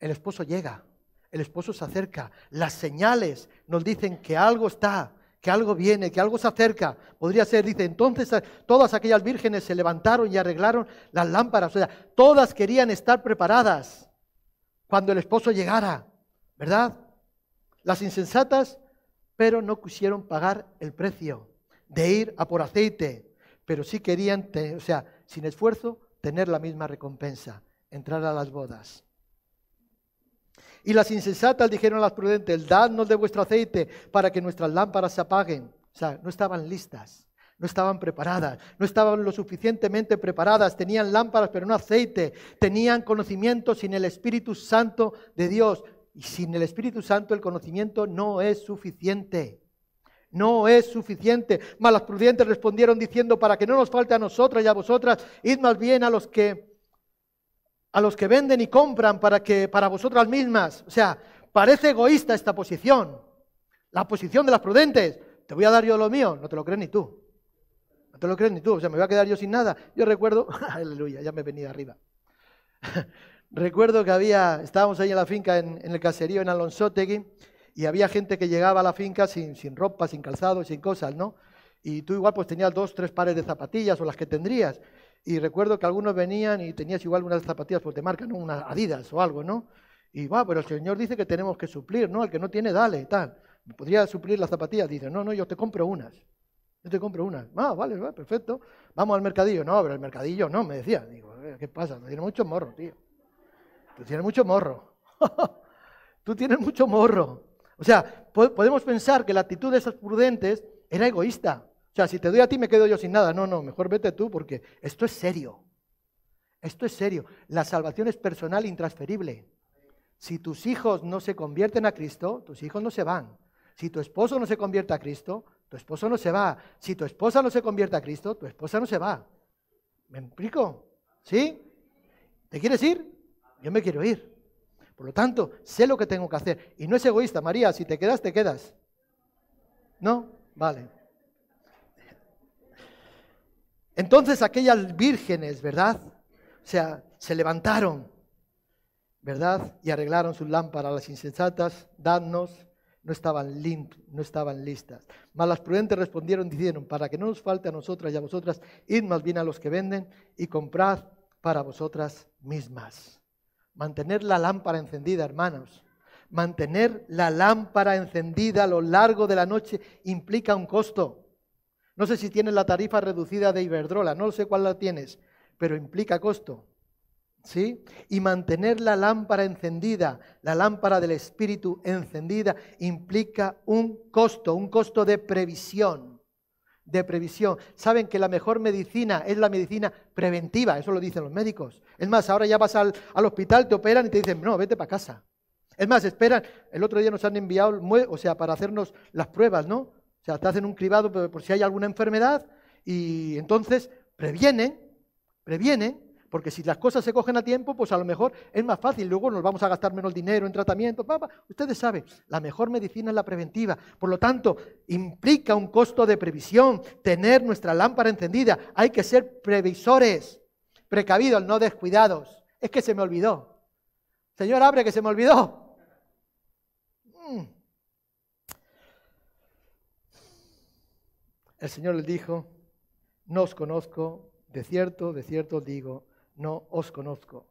El esposo llega, el esposo se acerca, las señales nos dicen que algo está, que algo viene, que algo se acerca. Podría ser, dice, entonces eh, todas aquellas vírgenes se levantaron y arreglaron las lámparas, o sea, todas querían estar preparadas cuando el esposo llegara, ¿verdad? Las insensatas, pero no quisieron pagar el precio de ir a por aceite, pero sí querían, o sea, sin esfuerzo, tener la misma recompensa, entrar a las bodas. Y las insensatas dijeron a las prudentes, dadnos de vuestro aceite para que nuestras lámparas se apaguen. O sea, no estaban listas, no estaban preparadas, no estaban lo suficientemente preparadas, tenían lámparas pero no aceite, tenían conocimiento sin el Espíritu Santo de Dios. Y sin el Espíritu Santo el conocimiento no es suficiente. No es suficiente. Mas las prudentes respondieron diciendo, para que no nos falte a nosotras y a vosotras, id más bien a los que a los que venden y compran para que para vosotras mismas. O sea, parece egoísta esta posición. La posición de las prudentes. Te voy a dar yo lo mío, no te lo crees ni tú. No te lo crees ni tú, o sea, me voy a quedar yo sin nada. Yo recuerdo, aleluya, ya me he venido arriba. recuerdo que había, estábamos ahí en la finca, en, el caserío en Alonsotegui, y había gente que llegaba a la finca sin, sin ropa, sin calzado, sin cosas, ¿no? Y tú igual pues tenías dos, tres pares de zapatillas o las que tendrías. Y recuerdo que algunos venían y tenías igual unas zapatillas, pues te marcan unas Adidas o algo, ¿no? Y va, pero el Señor dice que tenemos que suplir, ¿no? El que no tiene, dale, tal. ¿Podría suplir las zapatillas? Dice, no, no, yo te compro unas. Yo te compro unas. Ah, vale, vale, perfecto. Vamos al mercadillo. No, pero el mercadillo no, me decía. Digo, eh, ¿qué pasa? Tiene mucho morro, tío. Tú tienes mucho morro. Tú tienes mucho morro. O sea, podemos pensar que la actitud de esos prudentes era egoísta. Sea, si te doy a ti me quedo yo sin nada. No, no, mejor vete tú porque esto es serio. Esto es serio. La salvación es personal e intransferible. Si tus hijos no se convierten a Cristo, tus hijos no se van. Si tu esposo no se convierte a Cristo, tu esposo no se va. Si tu esposa no se convierte a Cristo, tu esposa no se va. ¿Me explico? ¿Sí? ¿Te quieres ir? Yo me quiero ir. Por lo tanto, sé lo que tengo que hacer. Y no es egoísta, María, si te quedas, te quedas. ¿No? Vale. Entonces aquellas vírgenes, ¿verdad? O sea, se levantaron, ¿verdad? Y arreglaron sus lámparas. Las insensatas, dadnos, no estaban, no estaban listas. Mas las prudentes respondieron diciendo, para que no nos falte a nosotras y a vosotras, id más bien a los que venden y comprad para vosotras mismas. Mantener la lámpara encendida, hermanos. Mantener la lámpara encendida a lo largo de la noche implica un costo. No sé si tienes la tarifa reducida de Iberdrola, no sé cuál la tienes, pero implica costo. ¿Sí? Y mantener la lámpara encendida, la lámpara del Espíritu encendida, implica un costo, un costo de previsión. De previsión. Saben que la mejor medicina es la medicina preventiva, eso lo dicen los médicos. Es más, ahora ya vas al, al hospital, te operan y te dicen, no, vete para casa. Es más, esperan, el otro día nos han enviado, o sea, para hacernos las pruebas, ¿no? Sea, te hacen un cribado por si hay alguna enfermedad y entonces previenen, previenen, porque si las cosas se cogen a tiempo, pues a lo mejor es más fácil. Luego nos vamos a gastar menos dinero en tratamiento. Ustedes saben, la mejor medicina es la preventiva. Por lo tanto, implica un costo de previsión tener nuestra lámpara encendida. Hay que ser previsores, precavidos, no descuidados. Es que se me olvidó. Señor, abre que se me olvidó. Mm. El Señor les dijo, no os conozco, de cierto, de cierto digo, no os conozco.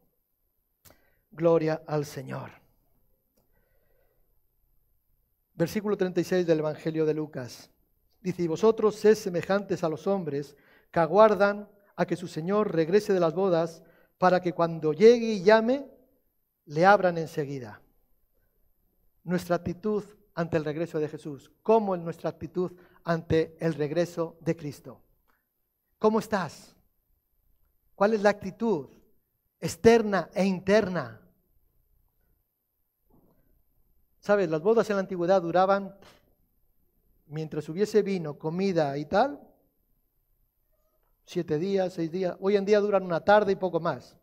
Gloria al Señor. Versículo 36 del Evangelio de Lucas. Dice, y vosotros sed semejantes a los hombres que aguardan a que su Señor regrese de las bodas para que cuando llegue y llame, le abran enseguida. Nuestra actitud ante el regreso de Jesús, como en nuestra actitud ante el regreso de Cristo. ¿Cómo estás? ¿Cuál es la actitud externa e interna? ¿Sabes? Las bodas en la antigüedad duraban, mientras hubiese vino, comida y tal, siete días, seis días. Hoy en día duran una tarde y poco más.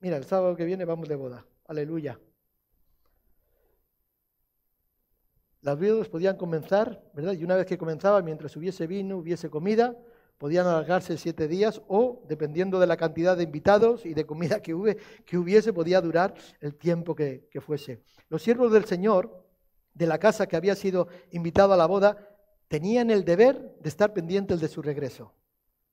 Mira, el sábado que viene vamos de boda. Aleluya. Las viudas podían comenzar, ¿verdad? Y una vez que comenzaba, mientras hubiese vino, hubiese comida, podían alargarse siete días o, dependiendo de la cantidad de invitados y de comida que, hubiese, podía durar el tiempo que, que fuese. Los siervos del Señor, de la casa que había sido invitado a la boda, tenían el deber de estar pendientes de su regreso.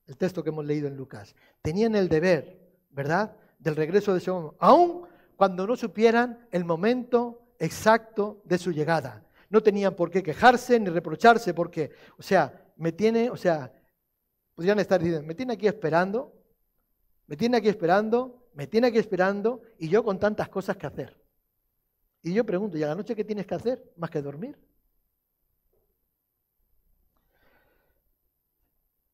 El texto que hemos leído en Lucas. Tenían el deber, ¿verdad?, del regreso de ese hombre, aun cuando no supieran el momento exacto de su llegada. No tenían por qué quejarse ni reprocharse porque, o sea, me tiene, o sea, podrían estar diciendo, me tiene aquí esperando, me tiene aquí esperando, me tiene aquí esperando y yo con tantas cosas que hacer. Y yo pregunto, ¿y a la noche qué tienes que hacer más que dormir?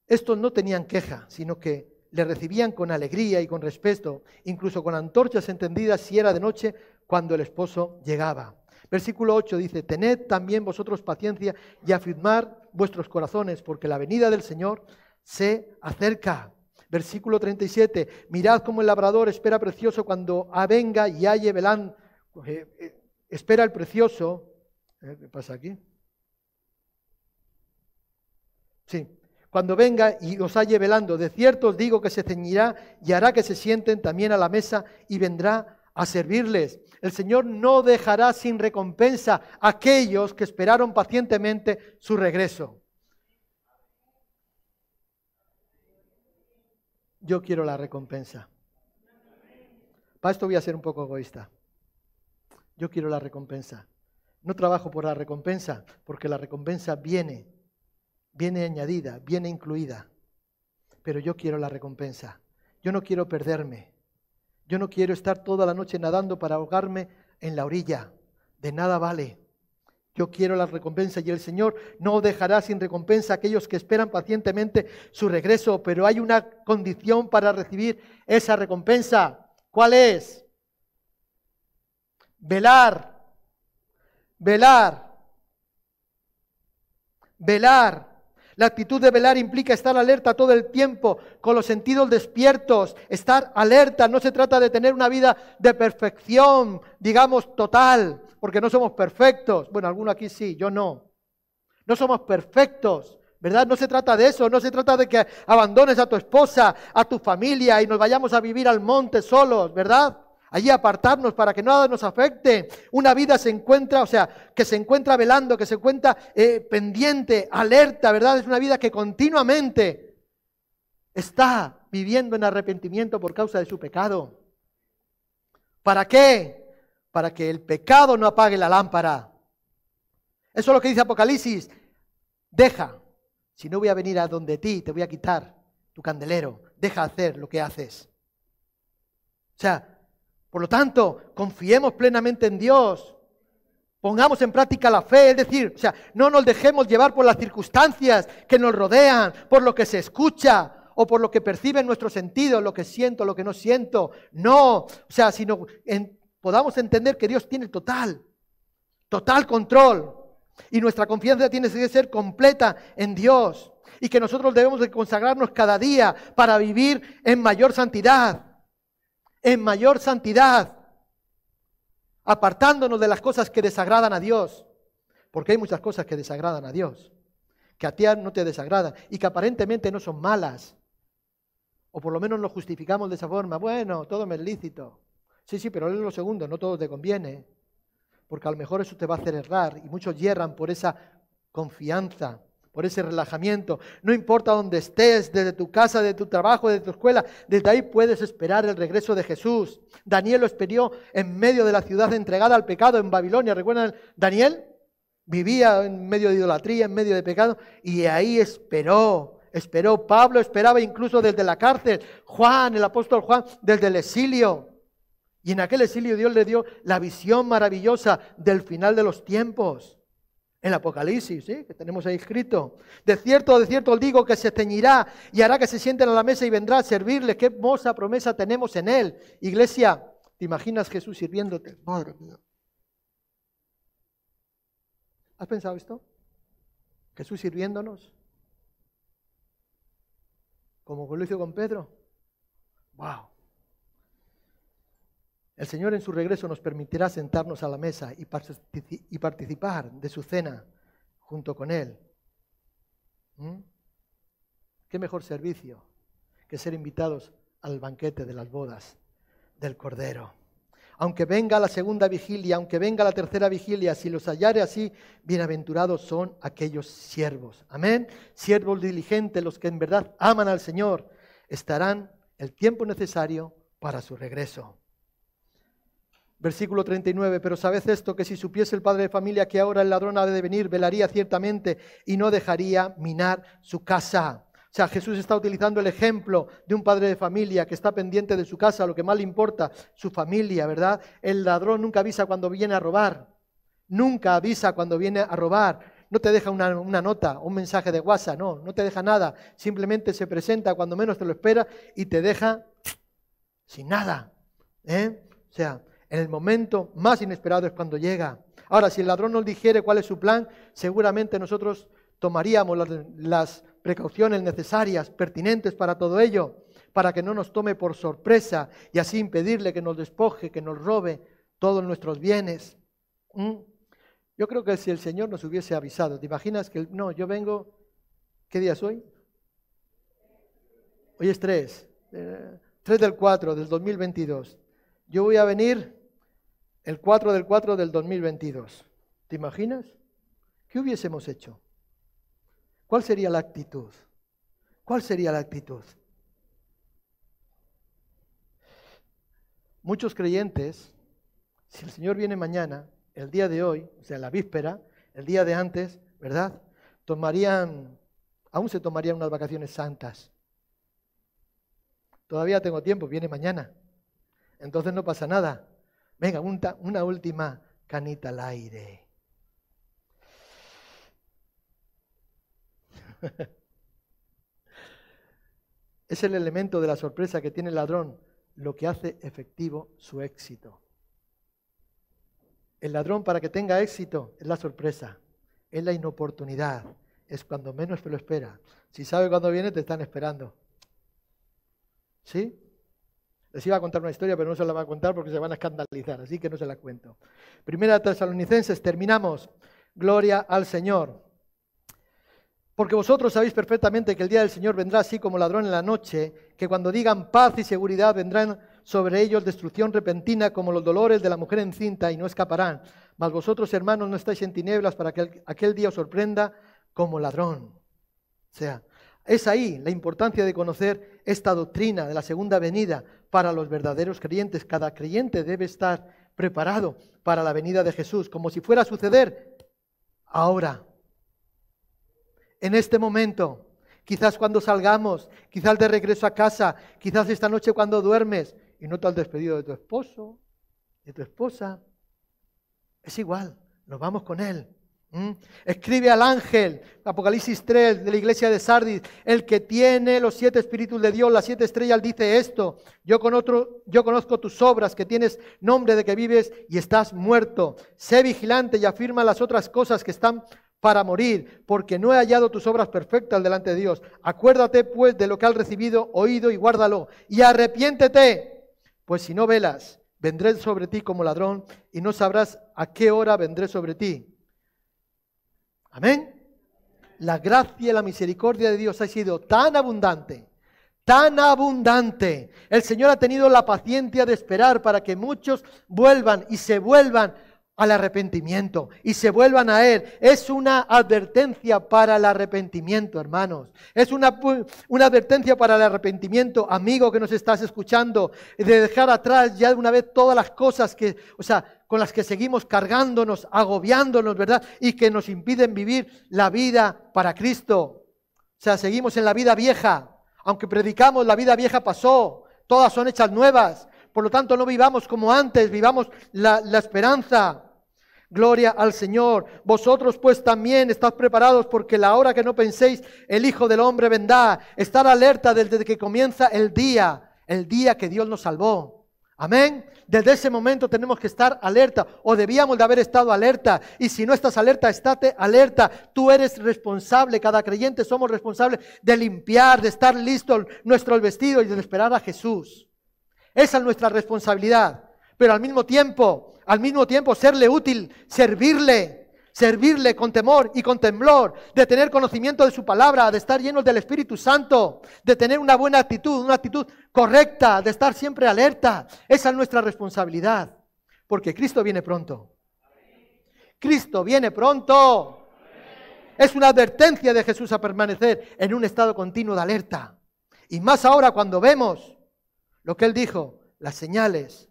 Estos no tenían queja, sino que le recibían con alegría y con respeto, incluso con antorchas encendidas si era de noche cuando el esposo llegaba. Versículo 8 dice, tened también vosotros paciencia y afirmar vuestros corazones, porque la venida del Señor se acerca. Versículo 37, mirad cómo el labrador espera precioso cuando venga y halle velán, eh, eh, espera el precioso. ¿Qué pasa aquí? Sí, cuando venga y os halle velando, de cierto os digo que se ceñirá y hará que se sienten también a la mesa y vendrá a servirles. El Señor no dejará sin recompensa a aquellos que esperaron pacientemente su regreso. Yo quiero la recompensa. Para esto voy a ser un poco egoísta. Yo quiero la recompensa. No trabajo por la recompensa, porque la recompensa viene viene añadida, viene incluida. Pero yo quiero la recompensa. Yo no quiero perderme. Yo no quiero estar toda la noche nadando para ahogarme en la orilla. De nada vale. Yo quiero la recompensa y el Señor no dejará sin recompensa a aquellos que esperan pacientemente su regreso, pero hay una condición para recibir esa recompensa. ¿Cuál es? Velar. Velar. Velar. La actitud de velar implica estar alerta todo el tiempo, con los sentidos despiertos, estar alerta. No se trata de tener una vida de perfección, digamos, total, porque no somos perfectos. Bueno, alguno aquí sí, yo no. No somos perfectos, ¿verdad? No se trata de eso, no se trata de que abandones a tu esposa, a tu familia y nos vayamos a vivir al monte solos, ¿verdad? Allí apartarnos para que nada nos afecte. Una vida se encuentra, o sea, que se encuentra velando, que se encuentra eh, pendiente, alerta, ¿verdad? Es una vida que continuamente está viviendo en arrepentimiento por causa de su pecado. ¿Para qué? Para que el pecado no apague la lámpara. Eso es lo que dice Apocalipsis. Deja, si no voy a venir a donde ti, te voy a quitar tu candelero. Deja hacer lo que haces. O sea, por lo tanto, confiemos plenamente en Dios. Pongamos en práctica la fe, es decir, o sea, no nos dejemos llevar por las circunstancias que nos rodean, por lo que se escucha o por lo que percibe nuestro sentido, lo que siento, lo que no siento. No, o sea, sino podamos entender que Dios tiene total, total control y nuestra confianza tiene que ser completa en Dios y que nosotros debemos de consagrarnos cada día para vivir en mayor santidad en mayor santidad, apartándonos de las cosas que desagradan a Dios, porque hay muchas cosas que desagradan a Dios, que a ti no te desagradan y que aparentemente no son malas, o por lo menos nos justificamos de esa forma, bueno, todo me es lícito. Sí, sí, pero es lo segundo, no todo te conviene, porque a lo mejor eso te va a hacer errar y muchos hierran por esa confianza por ese relajamiento. No importa dónde estés, desde tu casa, de tu trabajo, de tu escuela, desde ahí puedes esperar el regreso de Jesús. Daniel lo esperó en medio de la ciudad entregada al pecado en Babilonia. ¿Recuerdan? Daniel vivía en medio de idolatría, en medio de pecado, y ahí esperó. Esperó, Pablo esperaba incluso desde la cárcel, Juan, el apóstol Juan, desde el exilio. Y en aquel exilio Dios le dio la visión maravillosa del final de los tiempos. El Apocalipsis, ¿sí? que tenemos ahí escrito. De cierto, de cierto os digo que se ceñirá y hará que se sienten a la mesa y vendrá a servirle. Qué hermosa promesa tenemos en él. Iglesia, ¿te imaginas Jesús sirviéndote? Madre mía. ¿Has pensado esto? Jesús sirviéndonos. como lo hizo con Pedro. ¡Wow! El Señor en su regreso nos permitirá sentarnos a la mesa y participar de su cena junto con Él. ¿Mm? ¿Qué mejor servicio que ser invitados al banquete de las bodas del Cordero? Aunque venga la segunda vigilia, aunque venga la tercera vigilia, si los hallare así, bienaventurados son aquellos siervos. Amén. Siervos diligentes, los que en verdad aman al Señor, estarán el tiempo necesario para su regreso. Versículo 39, pero sabed esto, que si supiese el padre de familia que ahora el ladrón ha de venir, velaría ciertamente y no dejaría minar su casa. O sea, Jesús está utilizando el ejemplo de un padre de familia que está pendiente de su casa, lo que más le importa, su familia, ¿verdad? El ladrón nunca avisa cuando viene a robar, nunca avisa cuando viene a robar, no te deja una, una, nota, un mensaje de WhatsApp, no, no te deja nada, simplemente se presenta cuando menos te lo espera y te deja sin nada. ¿eh? O sea, en el momento más inesperado es cuando llega. Ahora, si el ladrón nos dijere cuál es su plan, seguramente nosotros tomaríamos las, precauciones necesarias, pertinentes para todo ello, para que no nos tome por sorpresa y así impedirle que nos despoje, que nos robe todos nuestros bienes. ¿Mm? Yo creo que si el Señor nos hubiese avisado, ¿te imaginas que no, yo vengo, ¿qué día es hoy? Hoy es 3, 3 eh, del 4 del 2022. Yo voy a venir el 4 del 4 del 2022. ¿Te imaginas? ¿Qué hubiésemos hecho? ¿Cuál sería la actitud? ¿Cuál sería la actitud? Muchos creyentes, si el Señor viene mañana, el día de hoy, o sea, la víspera, el día de antes, ¿verdad? Tomarían, aún se tomarían unas vacaciones santas. Todavía tengo tiempo, viene mañana. Entonces no pasa nada. Venga, una última canita al aire. es el elemento de la sorpresa que tiene el ladrón, lo que hace efectivo su éxito. El ladrón para que tenga éxito es la sorpresa, es la inoportunidad, es cuando menos te lo espera. Si sabe cuándo viene, te están esperando. ¿Sí? Les iba a contar una historia, pero no se la va a contar porque se van a escandalizar, así que no se la cuento. Primera Tesalonicenses, terminamos. Gloria al Señor. Porque vosotros sabéis perfectamente que el día del Señor vendrá así como ladrón en la noche, que cuando digan paz y seguridad vendrán sobre ellos destrucción repentina como los dolores de la mujer encinta y no escaparán. Mas vosotros, hermanos, no estáis en tinieblas para que aquel día os sorprenda como ladrón. O sea, es ahí la importancia de conocer esta doctrina de la segunda venida para los verdaderos creyentes. Cada creyente debe estar preparado para la venida de Jesús, como si fuera a suceder ahora, en este momento, quizás cuando salgamos, quizás de regreso a casa, quizás esta noche cuando duermes y no te has despedido de tu esposo, de tu esposa. Es igual, nos vamos con Él. ¿Mm? Escribe al ángel, Apocalipsis 3 de la iglesia de Sardis, el que tiene los siete espíritus de Dios, las siete estrellas, dice esto, yo, con otro, yo conozco tus obras, que tienes nombre de que vives y estás muerto. Sé vigilante y afirma las otras cosas que están para morir, porque no he hallado tus obras perfectas delante de Dios. Acuérdate pues de lo que has recibido, oído y guárdalo, y arrepiéntete, pues si no velas, vendré sobre ti como ladrón y no sabrás a qué hora vendré sobre ti. Amén. La gracia y la misericordia de Dios ha sido tan abundante, tan abundante. El Señor ha tenido la paciencia de esperar para que muchos vuelvan y se vuelvan al arrepentimiento y se vuelvan a Él. Es una advertencia para el arrepentimiento, hermanos. Es una, una, advertencia para el arrepentimiento, amigo que nos estás escuchando, de dejar atrás ya de una vez todas las cosas que, o sea, con las que seguimos cargándonos, agobiándonos, ¿verdad? Y que nos impiden vivir la vida para Cristo. O sea, seguimos en la vida vieja. Aunque predicamos, la vida vieja pasó. Todas son hechas nuevas. Por lo tanto, no vivamos como antes, vivamos la, la esperanza. Gloria al Señor. Vosotros pues también estad preparados porque la hora que no penséis el Hijo del Hombre vendrá. Estar alerta desde que comienza el día, el día que Dios nos salvó. Amén. Desde ese momento tenemos que estar alerta o debíamos de haber estado alerta. Y si no estás alerta, estate alerta. Tú eres responsable, cada creyente somos responsables de limpiar, de estar listo nuestro vestido y de esperar a Jesús. Esa es nuestra responsabilidad. Pero al mismo tiempo, al mismo tiempo serle útil, servirle, servirle con temor y con temblor, de tener conocimiento de su palabra, de estar llenos del Espíritu Santo, de tener una buena actitud, una actitud correcta, de estar siempre alerta. Esa es nuestra responsabilidad, porque Cristo viene pronto. Cristo viene pronto. Es una advertencia de Jesús a permanecer en un estado continuo de alerta. Y más ahora cuando vemos lo que Él dijo, las señales,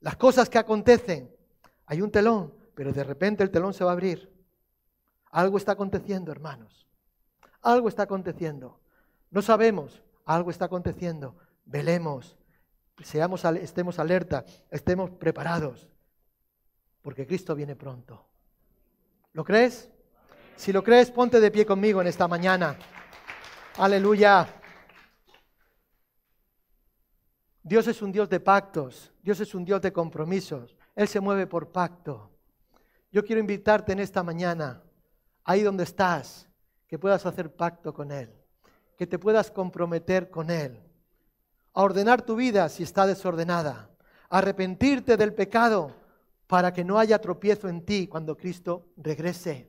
las cosas que acontecen. Hay un telón, pero de repente el telón se va a abrir. Algo está aconteciendo, hermanos. Algo está aconteciendo. No sabemos, algo está aconteciendo. Velemos, seamos, estemos alerta, estemos preparados, porque Cristo viene pronto. ¿Lo crees? Si lo crees, ponte de pie conmigo en esta mañana. Aleluya. Dios es un Dios de pactos, Dios es un Dios de compromisos. Él se mueve por pacto. Yo quiero invitarte en esta mañana, ahí donde estás, que puedas hacer pacto con Él, que te puedas comprometer con Él, a ordenar tu vida si está desordenada, a arrepentirte del pecado para que no haya tropiezo en ti cuando Cristo regrese.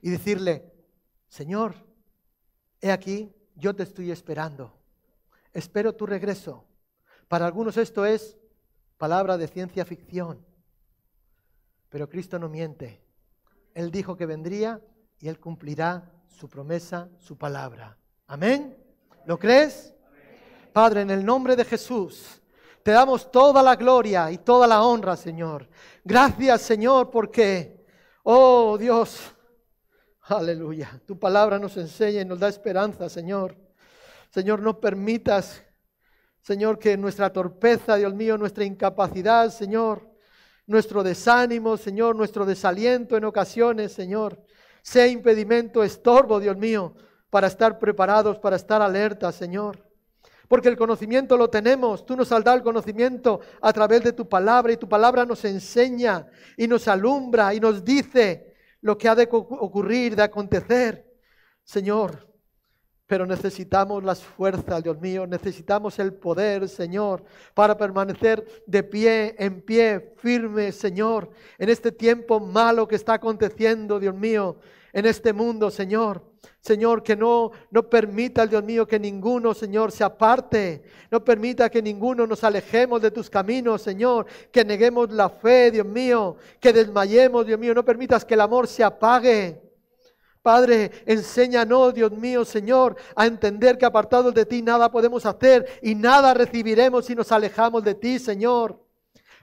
Y decirle, Señor, he aquí, yo te estoy esperando, espero tu regreso. Para algunos esto es palabra de ciencia ficción. Pero Cristo no miente. Él dijo que vendría y Él cumplirá su promesa, su palabra. Amén. ¿Lo crees? Padre, en el nombre de Jesús, te damos toda la gloria y toda la honra, Señor. Gracias, Señor, porque, oh Dios, aleluya, tu palabra nos enseña y nos da esperanza, Señor. Señor, no permitas, Señor, que nuestra torpeza, Dios mío, nuestra incapacidad, Señor, nuestro desánimo, Señor, nuestro desaliento en ocasiones, Señor, sea impedimento, estorbo, Dios mío, para estar preparados, para estar alertas, Señor. Porque el conocimiento lo tenemos, tú nos has dado el conocimiento a través de tu palabra y tu palabra nos enseña y nos alumbra y nos dice lo que ha de ocurrir, de acontecer. Señor, pero necesitamos las fuerzas, Dios mío, necesitamos el poder, Señor, para permanecer de pie, en pie, firme, Señor, en este tiempo malo que está aconteciendo, Dios mío, en este mundo, Señor. Señor, que no, no permita, Dios mío, que ninguno, Señor, se aparte. No permita que ninguno nos alejemos de tus caminos, Señor. Que neguemos la fe, Dios mío. Que desmayemos, Dios mío. No permitas que el amor se apague. Padre, enséñanos, Dios mío, Señor, a entender que apartados de ti nada podemos hacer y nada recibiremos si nos alejamos de ti, Señor.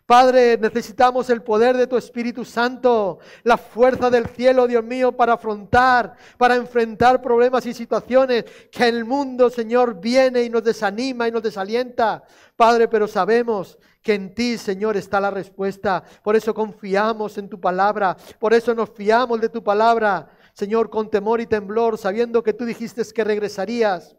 Padre, necesitamos el poder de tu Espíritu Santo, la fuerza del cielo, Dios mío, para afrontar, para enfrentar problemas y situaciones que el mundo, Señor, viene y nos desanima y nos desalienta. Padre, pero sabemos que en ti, Señor, está la respuesta. Por eso confiamos en tu palabra, por eso nos fiamos de tu palabra. Señor, con temor y temblor, sabiendo que tú dijiste que regresarías.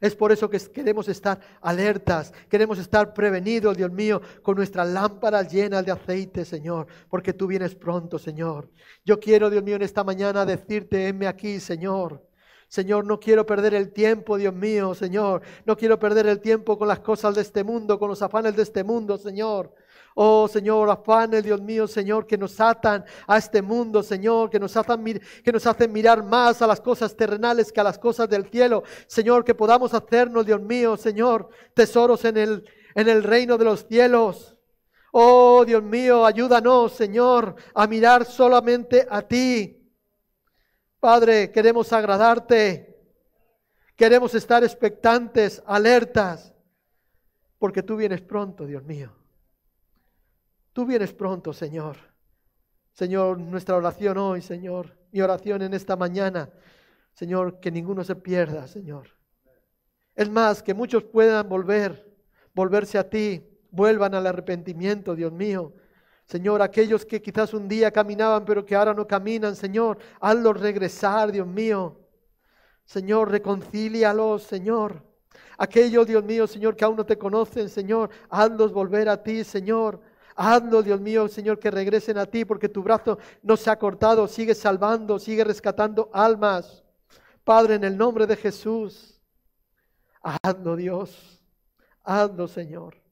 Es por eso que queremos estar alertas, queremos estar prevenidos, Dios mío, con nuestras lámparas llenas de aceite, Señor, porque tú vienes pronto, Señor. Yo quiero, Dios mío, en esta mañana decirte, heme aquí, Señor. Señor, no quiero perder el tiempo, Dios mío, Señor. No quiero perder el tiempo con las cosas de este mundo, con los afanes de este mundo, Señor. Oh Señor, afanes, Dios mío, Señor, que nos atan a este mundo, Señor, que nos, que nos hacen mirar más a las cosas terrenales que a las cosas del cielo. Señor, que podamos hacernos, Dios mío, Señor, tesoros en el, en el reino de los cielos. Oh Dios mío, ayúdanos, Señor, a mirar solamente a ti. Padre, queremos agradarte. Queremos estar expectantes, alertas, porque tú vienes pronto, Dios mío. Tú vienes pronto, Señor. Señor, nuestra oración hoy, Señor, mi oración en esta mañana, Señor, que ninguno se pierda, Señor. Es más, que muchos puedan volver, volverse a ti, vuelvan al arrepentimiento, Dios mío. Señor, aquellos que quizás un día caminaban, pero que ahora no caminan, Señor, hazlos regresar, Dios mío. Señor, reconcílialos, Señor. Aquellos, Dios mío, Señor, que aún no te conocen, Señor, hazlos volver a ti, Señor. Hazlo, Dios mío, Señor, que regresen a ti, porque tu brazo no se ha cortado, sigue salvando, sigue rescatando almas. Padre, en el nombre de Jesús, hazlo, Dios, hazlo, Señor.